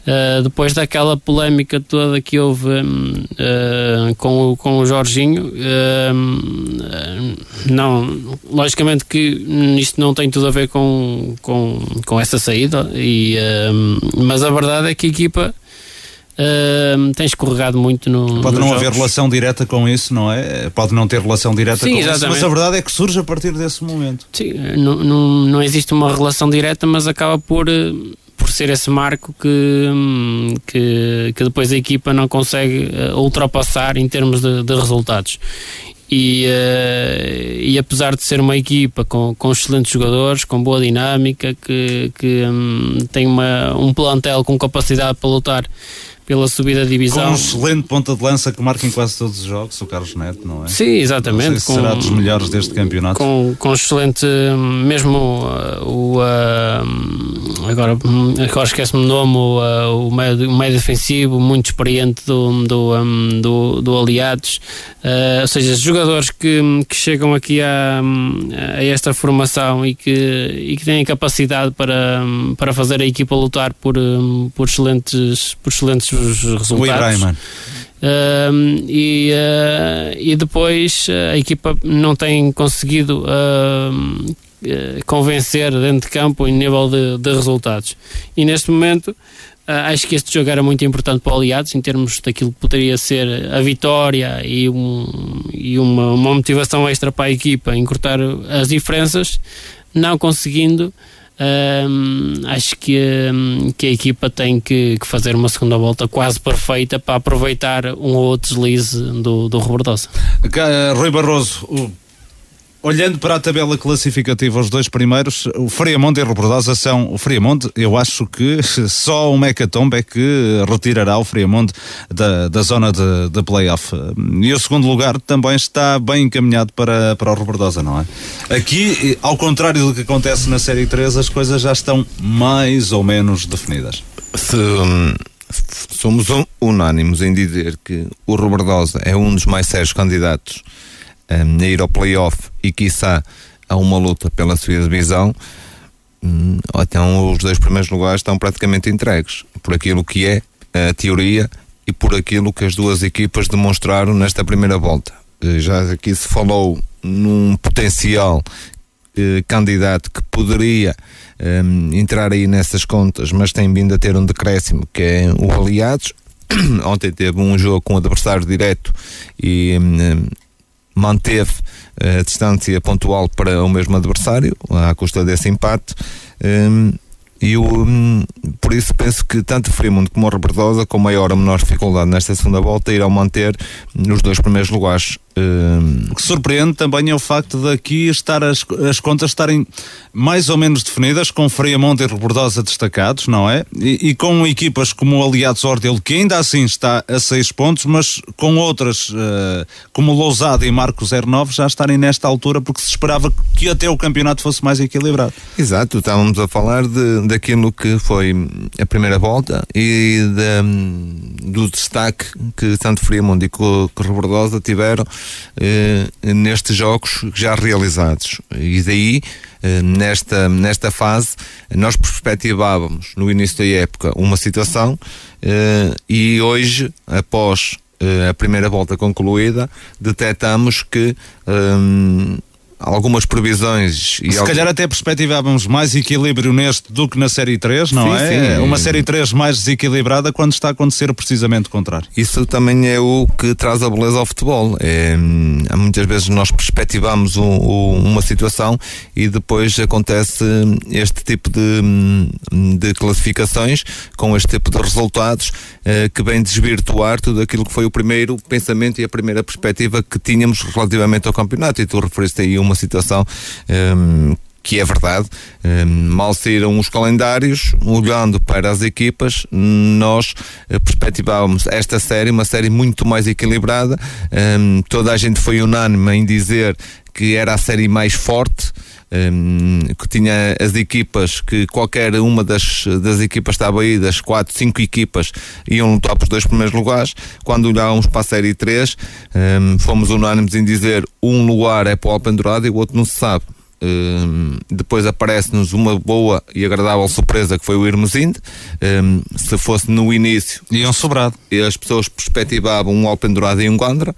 uh, depois daquela polémica toda que houve uh, com, o, com o Jorginho, hum, não, logicamente que isto não tem tudo a ver com, com, com essa saída, e, hum, mas a verdade é que a equipa Uh, tem escorregado muito no. Pode não jogos. haver relação direta com isso, não é? Pode não ter relação direta Sim, com exatamente. isso, mas a verdade é que surge a partir desse momento. Sim, não, não, não existe uma relação direta, mas acaba por, eh, por ser esse marco que, hum, que, que depois a equipa não consegue eh, ultrapassar em termos de, de resultados. E, uh, e apesar de ser uma equipa com, com excelentes jogadores, com boa dinâmica, que, que um, tem uma, um plantel com capacidade para lutar pela subida de divisão. Com um excelente ponta de lança que marca em quase todos os jogos, o Carlos Neto, não é? Sim, exatamente. Se com, será dos melhores deste campeonato. Com, com excelente, mesmo uh, o. Uh, agora agora esquece-me o nome, o, uh, o, meio, o meio defensivo, muito experiente do, do, um, do, do Aliados. Uh, ou seja, jogadores que, que chegam aqui a, a esta formação e que, e que têm capacidade para, para fazer a equipa lutar por, por, excelentes, por excelentes resultados. O Ibrahima. Uh, e, uh, e depois a equipa não tem conseguido uh, convencer dentro de campo em nível de, de resultados. E neste momento acho que este jogo era muito importante para o Aliados em termos daquilo que poderia ser a vitória e, um, e uma, uma motivação extra para a equipa, encurtar as diferenças, não conseguindo acho que, que a equipa tem que, que, fazer uma segunda volta quase perfeita para aproveitar um ou outro deslize do, do Robertosa. Rui Barroso, Olhando para a tabela classificativa, os dois primeiros, o Friamonte e a Rebordosa são. O Friamonte, eu acho que só o Mecatombe é que retirará o Friamonte da, da zona de, de playoff. E o segundo lugar também está bem encaminhado para, para o Rebordosa, não é? Aqui, ao contrário do que acontece na Série 3, as coisas já estão mais ou menos definidas. Se, somos unânimos em dizer que o Robertosa é um dos mais sérios candidatos um, a ir ao playoff e quiçá a uma luta pela sua divisão, um, então os dois primeiros lugares estão praticamente entregues por aquilo que é a teoria e por aquilo que as duas equipas demonstraram nesta primeira volta. Eh, já aqui se falou num potencial eh, candidato que poderia um, entrar aí nessas contas, mas tem vindo a ter um decréscimo, que é o Aliados. Ontem teve um jogo com o adversário direto e um, manteve eh, a distância pontual para o mesmo adversário, à custa desse empate. Um, e eu, hum, por isso penso que tanto o Fremont como o Reberdosa, com maior ou menor dificuldade nesta segunda volta, irão manter nos dois primeiros lugares. Hum... O que surpreende também é o facto de aqui estar as, as contas estarem mais ou menos definidas, com Fremont e Rebordosa destacados, não é? E, e, com equipas como o Aliados Ordel, que ainda assim está a seis pontos, mas com outras uh, como Lousada e Marcos 09 já estarem nesta altura, porque se esperava que até o campeonato fosse mais equilibrado. Exato, estávamos a falar de, daquilo que foi a primeira volta e de, do destaque que tanto Fremont e que Rebordosa tiveram eh, nestes jogos já realizados. E daí eh, nesta, nesta fase, nós perspectivávamos no início da época uma situação eh, e hoje, após eh, a primeira volta concluída, detectamos que algumas previsões. E Se algum... calhar até perspectivávamos mais equilíbrio neste do que na Série 3, não sim, é? Sim. Uma Série 3 mais desequilibrada quando está a acontecer precisamente o contrário. Isso também é o que traz a beleza ao futebol. É, muitas vezes nós perspectivamos um, um, uma situação e depois acontece este tipo de, de classificações com este tipo de resultados eh, que vem desvirtuar tudo aquilo que foi o primeiro pensamento e a primeira perspectiva que tínhamos relativamente ao campeonato. E tu referiste aí uma uma situação um, que é verdade, um, mal saíram os calendários, olhando para as equipas, nós uh, perspectivávamos esta série, uma série muito mais equilibrada. Um, toda a gente foi unânime em dizer que era a série mais forte. Um, que tinha as equipas que qualquer uma das, das equipas estava aí, das quatro, cinco equipas iam lutar os dois primeiros lugares. Quando olhávamos para a série 3, um, fomos unânimes em dizer um lugar é para o Alpendurado e o outro não se sabe. Um, depois aparece-nos uma boa e agradável surpresa que foi o Irmesinde. Um, se fosse no início, iam sobrado. As pessoas perspectivavam um Alpendurado e um Gondra.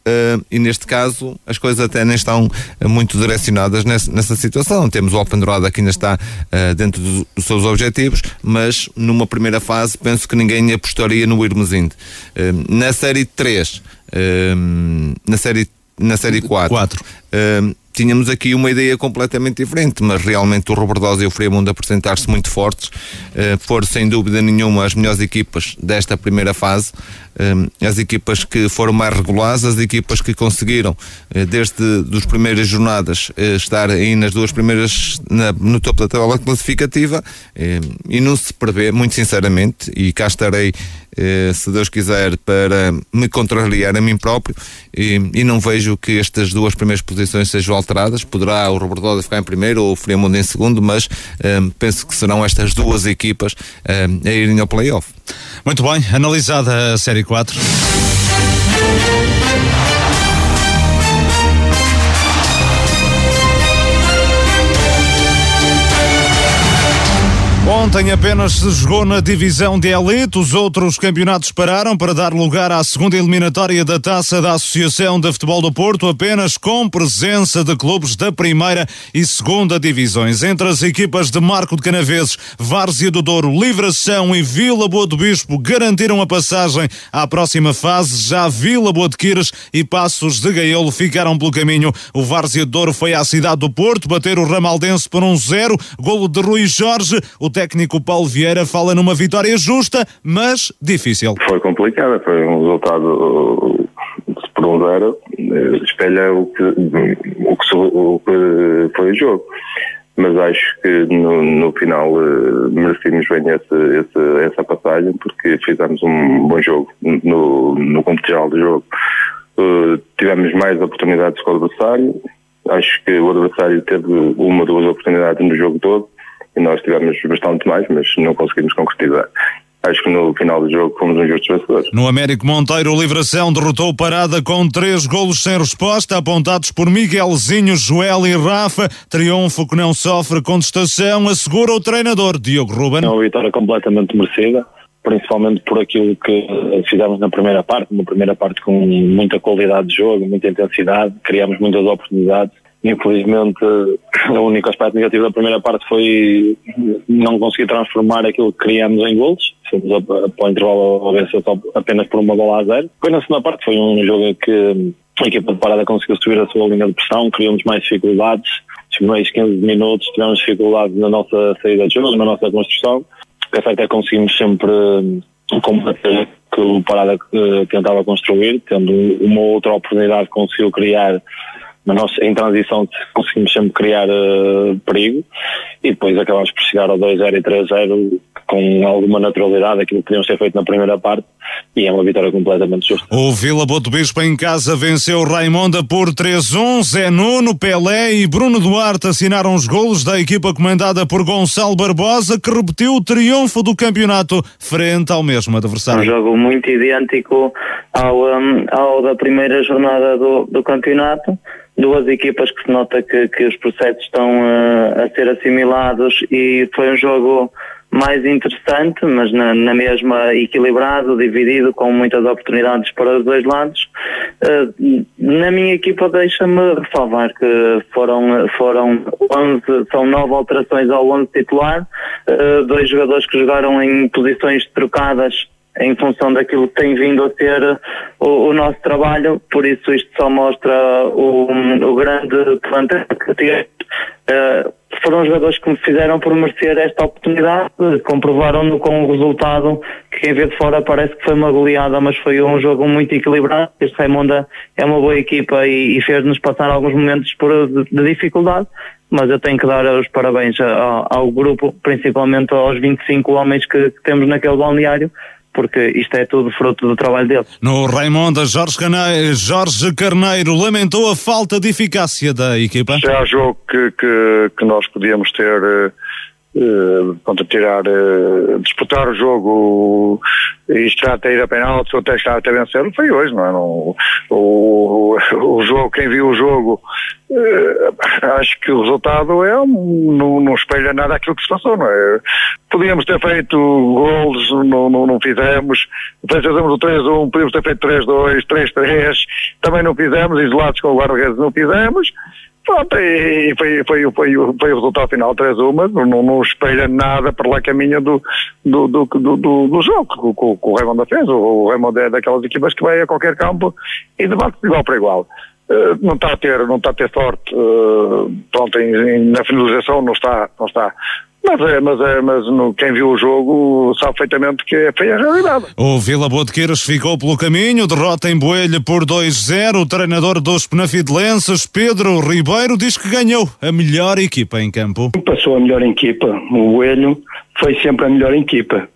Uh, e neste caso as coisas até nem estão uh, muito direcionadas nessa, nessa, situação. Temos o Alpendurada que ainda está uh, dentro do, dos seus objetivos, mas numa primeira fase penso que ninguém apostaria no Irmesinde. na série 3, na série na série 4, 4 tínhamos aqui uma ideia completamente diferente, mas realmente o Robordosa e o Fremundo apresentar-se muito fortes, uh, foram sem dúvida nenhuma as melhores equipas desta primeira fase, uh, as equipas que foram mais regulares, as equipas que conseguiram, uh, desde dos primeiras jornadas, estar aí nas duas primeiras, na, no topo da tabela classificativa, e não se prevê, muito sinceramente, e cá estarei se Deus quiser, para me contrariar a mim próprio e, e, não vejo que estas duas primeiras posições sejam alteradas. Poderá o Roberto ficar em primeiro ou o Friamundo em segundo, mas um, penso que serão estas duas equipas a irem ao playoff. Muito bem, analisada a Série 4. Ontem apenas se jogou na divisão de elite, os outros campeonatos pararam para dar lugar à segunda eliminatória da taça da Associação de Futebol do Porto, apenas com presença de clubes da primeira e segunda divisões. Entre as equipas de Marco de Canaveses, Várzea do Douro, Livração e Vila Boa do Bispo garantiram a passagem à próxima fase. Já Vila Boa de Quires e Passos de Gaiolo ficaram pelo caminho. O Várzea do Douro foi à cidade do Porto bater o Ramaldense por um zero, golo de Rui Jorge. O técnico Paulo Vieira fala numa vitória justa, mas difícil. Foi complicada, foi um resultado por um zero, eh, espelha o que, o que, o que foi o jogo. Mas acho que no, no final uh, merecemos bem esse, esse, essa passagem porque fizemos um bom jogo no, no geral do jogo. Tivemos mais oportunidades com o adversário. Acho que o adversário teve uma, duas oportunidades no jogo todo nós tivemos bastante mais, mas não conseguimos concretizar. Acho que no final do jogo fomos um justo vencedor. No Américo Monteiro, o Livração derrotou Parada com três golos sem resposta, apontados por Miguelzinho, Joel e Rafa. Triunfo que não sofre contestação, assegura o treinador Diogo Ruben. É uma vitória completamente merecida, principalmente por aquilo que fizemos na primeira parte, uma primeira parte com muita qualidade de jogo, muita intensidade, criamos muitas oportunidades Infelizmente, o único aspecto negativo da primeira parte foi não conseguir transformar aquilo que criamos em gols. Fomos para o intervalo a vencer apenas por uma bola a zero. Foi na segunda parte, foi um jogo que a equipa de parada conseguiu subir a sua linha de pressão, criamos mais dificuldades. Nos primeiros 15 minutos tivemos dificuldades na nossa saída de jogo, na nossa construção. O que é certo é que conseguimos sempre combater que o Parada eh, tentava construir, tendo uma outra oportunidade conseguiu criar na nossa, em transição conseguimos sempre criar uh, perigo e depois acabamos por chegar ao 2-0 e 3-0 com alguma naturalidade, aquilo que podíamos ter feito na primeira parte e é uma vitória completamente justa. O Vila Boto Bispo em casa venceu Raimonda por 3-1, Zé Nuno, Pelé e Bruno Duarte assinaram os golos da equipa comandada por Gonçalo Barbosa que repetiu o triunfo do campeonato frente ao mesmo adversário. Um jogo muito idêntico ao, um, ao da primeira jornada do, do campeonato duas equipas que se nota que, que os processos estão uh, a ser assimilados e foi um jogo mais interessante, mas na, na, mesma equilibrado, dividido, com muitas oportunidades para os dois lados. Uh, na minha equipa deixa-me ressalvar que foram, foram 11, são nove alterações ao 11 titular, uh, dois jogadores que jogaram em posições trocadas em função daquilo que tem vindo a ser o, o nosso trabalho, por isso isto só mostra o, o grande plantel que temos. Uh, foram jogadores que me fizeram por merecer esta oportunidade, comprovaram-no com o resultado que quem vê de fora parece que foi uma goleada, mas foi um jogo muito equilibrado. Este Raimonda é uma boa equipa e, e fez-nos passar alguns momentos por, de, de, dificuldade, mas eu tenho que dar os parabéns ao, ao grupo, principalmente aos 25 homens que, que temos naquele balneário, porque isto é tudo fruto do trabalho dele. No Raimonda, Jorge, Carneiro, Jorge Carneiro lamentou a falta de eficácia da equipa. Já jogo que, que, que nós podíamos ter uh, tirar, uh, disputar o jogo e estar até ir a penalti ou até estar até vencer, não foi hoje, não é? Não, o, o, jogo, quem viu o jogo, acho que o resultado é, não, não espelha nada aquilo que se passou, não é? Podíamos ter feito gols, não, não, não fizemos, depois fizemos o 3-1, podíamos ter feito 3-2, 3-3, também não fizemos, isolados com o guarda-redes não fizemos, Pronto, e foi, foi, foi, foi o resultado final 3-1, mas não, não espelha nada para lá caminho do, do, do, do, do, jogo que, que, que o Raimundo fez. O, o Raimundo é daquelas equipas que vai a qualquer campo e debate de igual para igual. Uh, não está a ter, não está a ter sorte, uh, pronto, em, em, na finalização não está, não está mas, é, mas, é, mas no, quem viu o jogo sabe perfeitamente que é feia a realidade. O Vila Botequeiras ficou pelo caminho, derrota em Boelho por 2-0. O treinador dos Penafidelenses, Pedro Ribeiro, diz que ganhou a melhor equipa em campo. Passou a melhor equipa. O Boelho foi sempre a melhor equipa.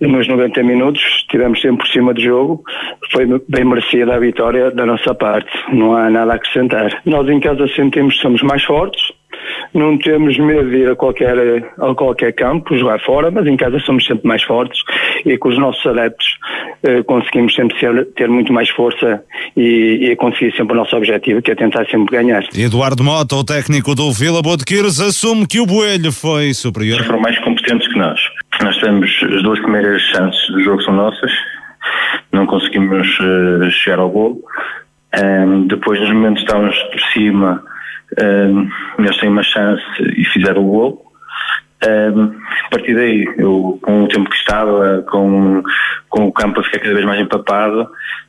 Nos 90 minutos estivemos sempre por cima do jogo, foi bem merecida a vitória da nossa parte, não há nada a acrescentar. Nós em casa sentimos que somos mais fortes, não temos medo de ir a qualquer, a qualquer campo, jogar fora, mas em casa somos sempre mais fortes e com os nossos adeptos eh, conseguimos sempre ser, ter muito mais força e, e, conseguir sempre o nosso objetivo, que é tentar sempre ganhar. Eduardo Mota, o técnico do Vila Botequires, assume que o Boelho foi superior. Foram mais competentes que nós. nós tivemos as duas primeiras chances do jogo são nossas, não conseguimos uh, chegar ao gol. Um, depois, nos momentos que estávamos por cima, um, eles têm uma chance e fizeram o gol. Um, a partir daí, eu, com o tempo que estava, com, com o campo a ficar cada vez mais empapado,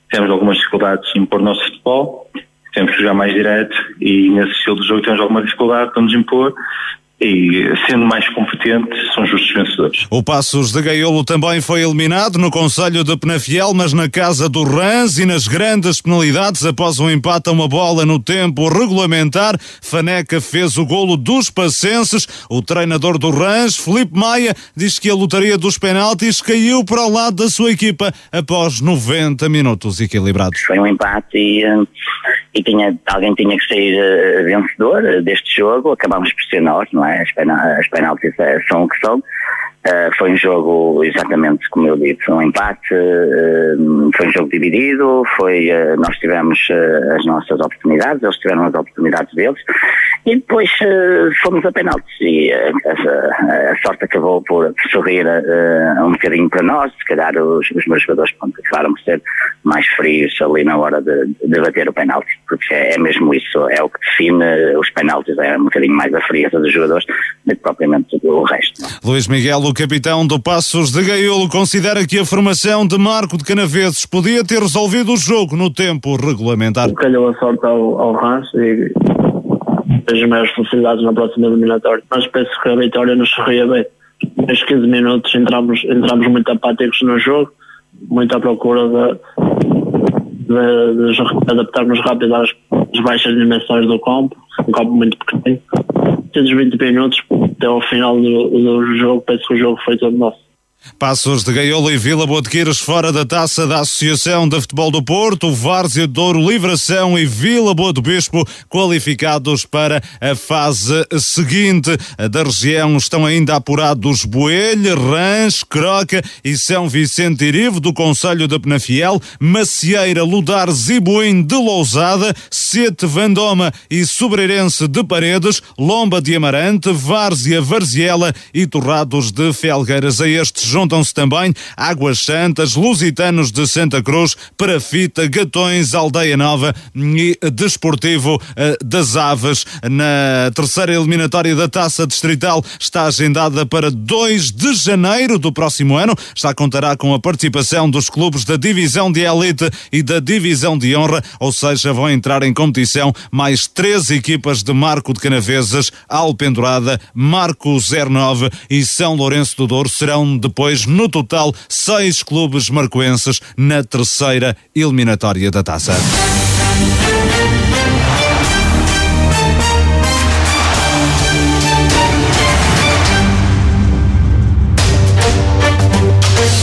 temos algumas dificuldades em impor o nosso futebol, temos que jogar mais direto e nesse estilo de jogo temos alguma dificuldade para nos impor e sendo mais competente são justos vencedores. O Passos de Gaiolo também foi eliminado no Conselho de Penafiel, mas na casa do Rans e nas grandes penalidades após um empate a uma bola no tempo regulamentar. Faneca fez o golo dos passenses. O treinador do Rans, Felipe Maia, diz que a lotaria dos penaltis caiu para o lado da sua equipa após 90 minutos equilibrados. Foi um empate e, eh, e tinha, alguém tinha que sair uh, vencedor deste jogo. Acabámos por ser nós, não é? as, as penaltis são que são. Uh, foi um jogo exatamente como eu disse, um empate, uh, foi um jogo dividido, foi, uh, nós tivemos as nossas oportunidades, eles tiveram as oportunidades deles e depois fomos a penaltis e a, sorte acabou por sorrir um bocadinho para nós, se calhar os, os meus jogadores pronto, acabaram por ser mais frios ali na hora de, de bater o penalti, porque é, é, mesmo isso, é o que define os penaltis, é um bocadinho mais a frieza dos jogadores do que propriamente o resto. Luís Miguel, o capitão do Passos de Gaiolo, considera que a formação de Marco de Canaveses podia ter resolvido o jogo no tempo regulamentar. Calhou a sorte ao, ao Rans e as maiores facilidades na próxima eliminatória. Mas penso que a vitória nos sorria bem. Nos 15 minutos entramos, entramos muito apáticos no jogo, muito à procura de, de, de adaptarmos rápido às, às baixas dimensões do campo, um campo muito pequeno. Temos 20 minutos, até ao final do, do jogo, penso que o jogo foi todo nosso. Passos de Gaiolo e Vila Botequeiras fora da taça da Associação de Futebol do Porto, Várzea Douro, Livração e Vila Boa do Bispo qualificados para a fase seguinte. Da região estão ainda apurados Boelho, Rãs, Croca e São Vicente Irivo do Conselho de Penafiel, Macieira, Ludares e Boim de Lousada, Sete, Vandoma e Sobreirense de Paredes, Lomba de Amarante, Várzea, Varziela e Torrados de Felgueiras. A estes juntam-se também Águas Santas, Lusitanos de Santa Cruz, Parafita, Gatões, Aldeia Nova e Desportivo eh, das Aves. Na terceira eliminatória da Taça Distrital está agendada para 2 de janeiro do próximo ano. Já contará com a participação dos clubes da Divisão de Elite e da Divisão de Honra, ou seja, vão entrar em competição mais três equipas de Marco de Canaveses, Alpendurada, Marco 09 e São Lourenço do Douro serão depois no total, seis clubes marcoenses na terceira eliminatória da taça.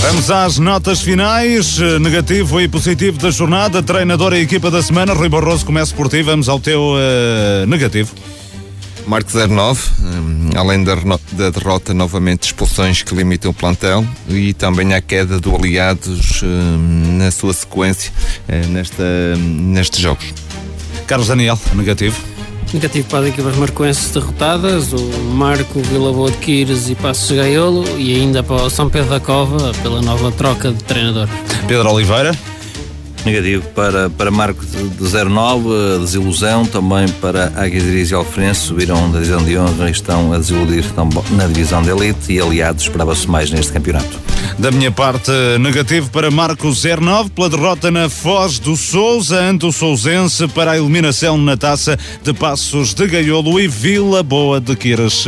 Vamos às notas finais, negativo e positivo da jornada. Treinador e equipa da semana, Rui Barroso, começa por ti. Vamos ao teu uh, negativo. Marco 09, hum, além da, da, derrota, novamente expulsões que limitam o plantel e também a queda do Aliados hum, na sua sequência eh, nesta, nestes jogos. Carlos Daniel, negativo. Negativo para as equipas marcoenses derrotadas, o Marco Vila Boa de Quires e Passos Gaiolo e ainda para o São Pedro da Cova pela nova troca de treinador. Pedro Oliveira. Negativo para, para Marco de 09, desilusão também para Águias e Alfrense, subiram da divisão de honra e estão a desiludir na divisão de elite e aliados esperava-se mais neste campeonato. Da minha parte, negativo para Marco 09 pela derrota na Foz do Souza ante o Sousense para a eliminação na taça de Passos de Gaiolo e Vila Boa de Quiras.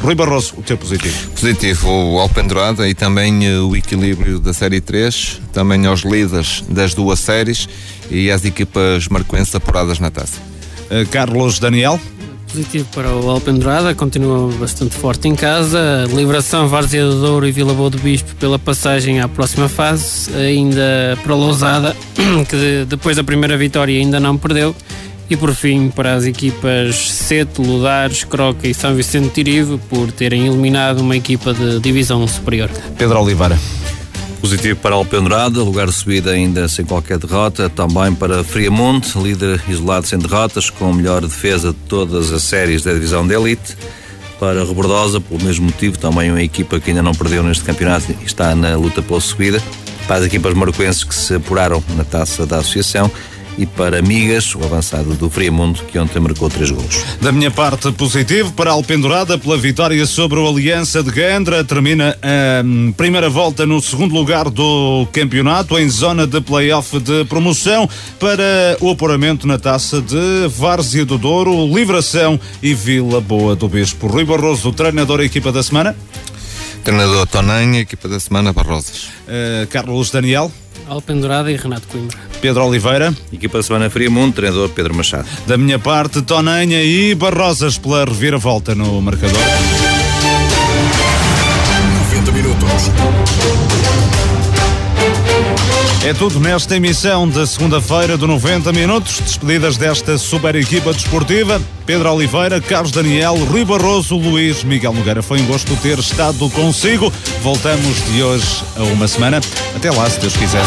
Rui Barroso, o teu positivo. Positivo, o Alpendurada e também eh, o equilíbrio da Série 3, também aos líderes das duas séries e às equipas marcoenses apuradas na taça. Uh, Carlos Daniel. Positivo para o Alpendurada, continua bastante forte em casa. Liberação Várzea do Douro e Vila Boa do Bispo pela passagem à próxima fase. Ainda para a Lousada, que depois da primeira vitória ainda não perdeu. E por fim, para as equipas Sete, Ludares, Croca e São Vicente Tirivo, por terem eliminado uma equipa de divisão superior. Pedro Oliveira. Positivo para Alpendurada, lugar de subida ainda sem qualquer derrota. Também para Friamonte, líder isolado sem derrotas, com a melhor defesa de todas as séries da divisão de elite. para Rebordosa, pelo mesmo motivo, também uma equipa que ainda não perdeu neste campeonato e está na luta pela subida. Para as equipas marcoenses que se apuraram na taça da Associação e para Migas, o avançado do Friamundo, que ontem marcou três gols. Da minha parte, positivo para a Alpendurada pela vitória sobre o Aliança de Gandra. Termina a hum, primeira volta no segundo lugar do campeonato, em zona de play-off de promoção, para o apuramento na taça de Várzea do Douro, Livração e Vila Boa do Bispo. Rui Barroso, treinador e equipa da semana. Treinador Tonanha, equipa da semana, Barrosas. Uh, Carlos Daniel. Alpendurada e Renato Coimbra. Pedro Oliveira. Equipa da Semana Fria Mundo, treinador Pedro Machado. Da minha parte, Tonanha e Barrosas pela reviravolta no marcador. 90 minutos. É tudo nesta emissão da segunda-feira do 90 Minutos. Despedidas desta super equipa desportiva. Pedro Oliveira, Carlos Daniel, Rui Barroso, Luís Miguel Nogueira. Foi um gosto ter estado consigo. Voltamos de hoje a uma semana. Até lá, se Deus quiser.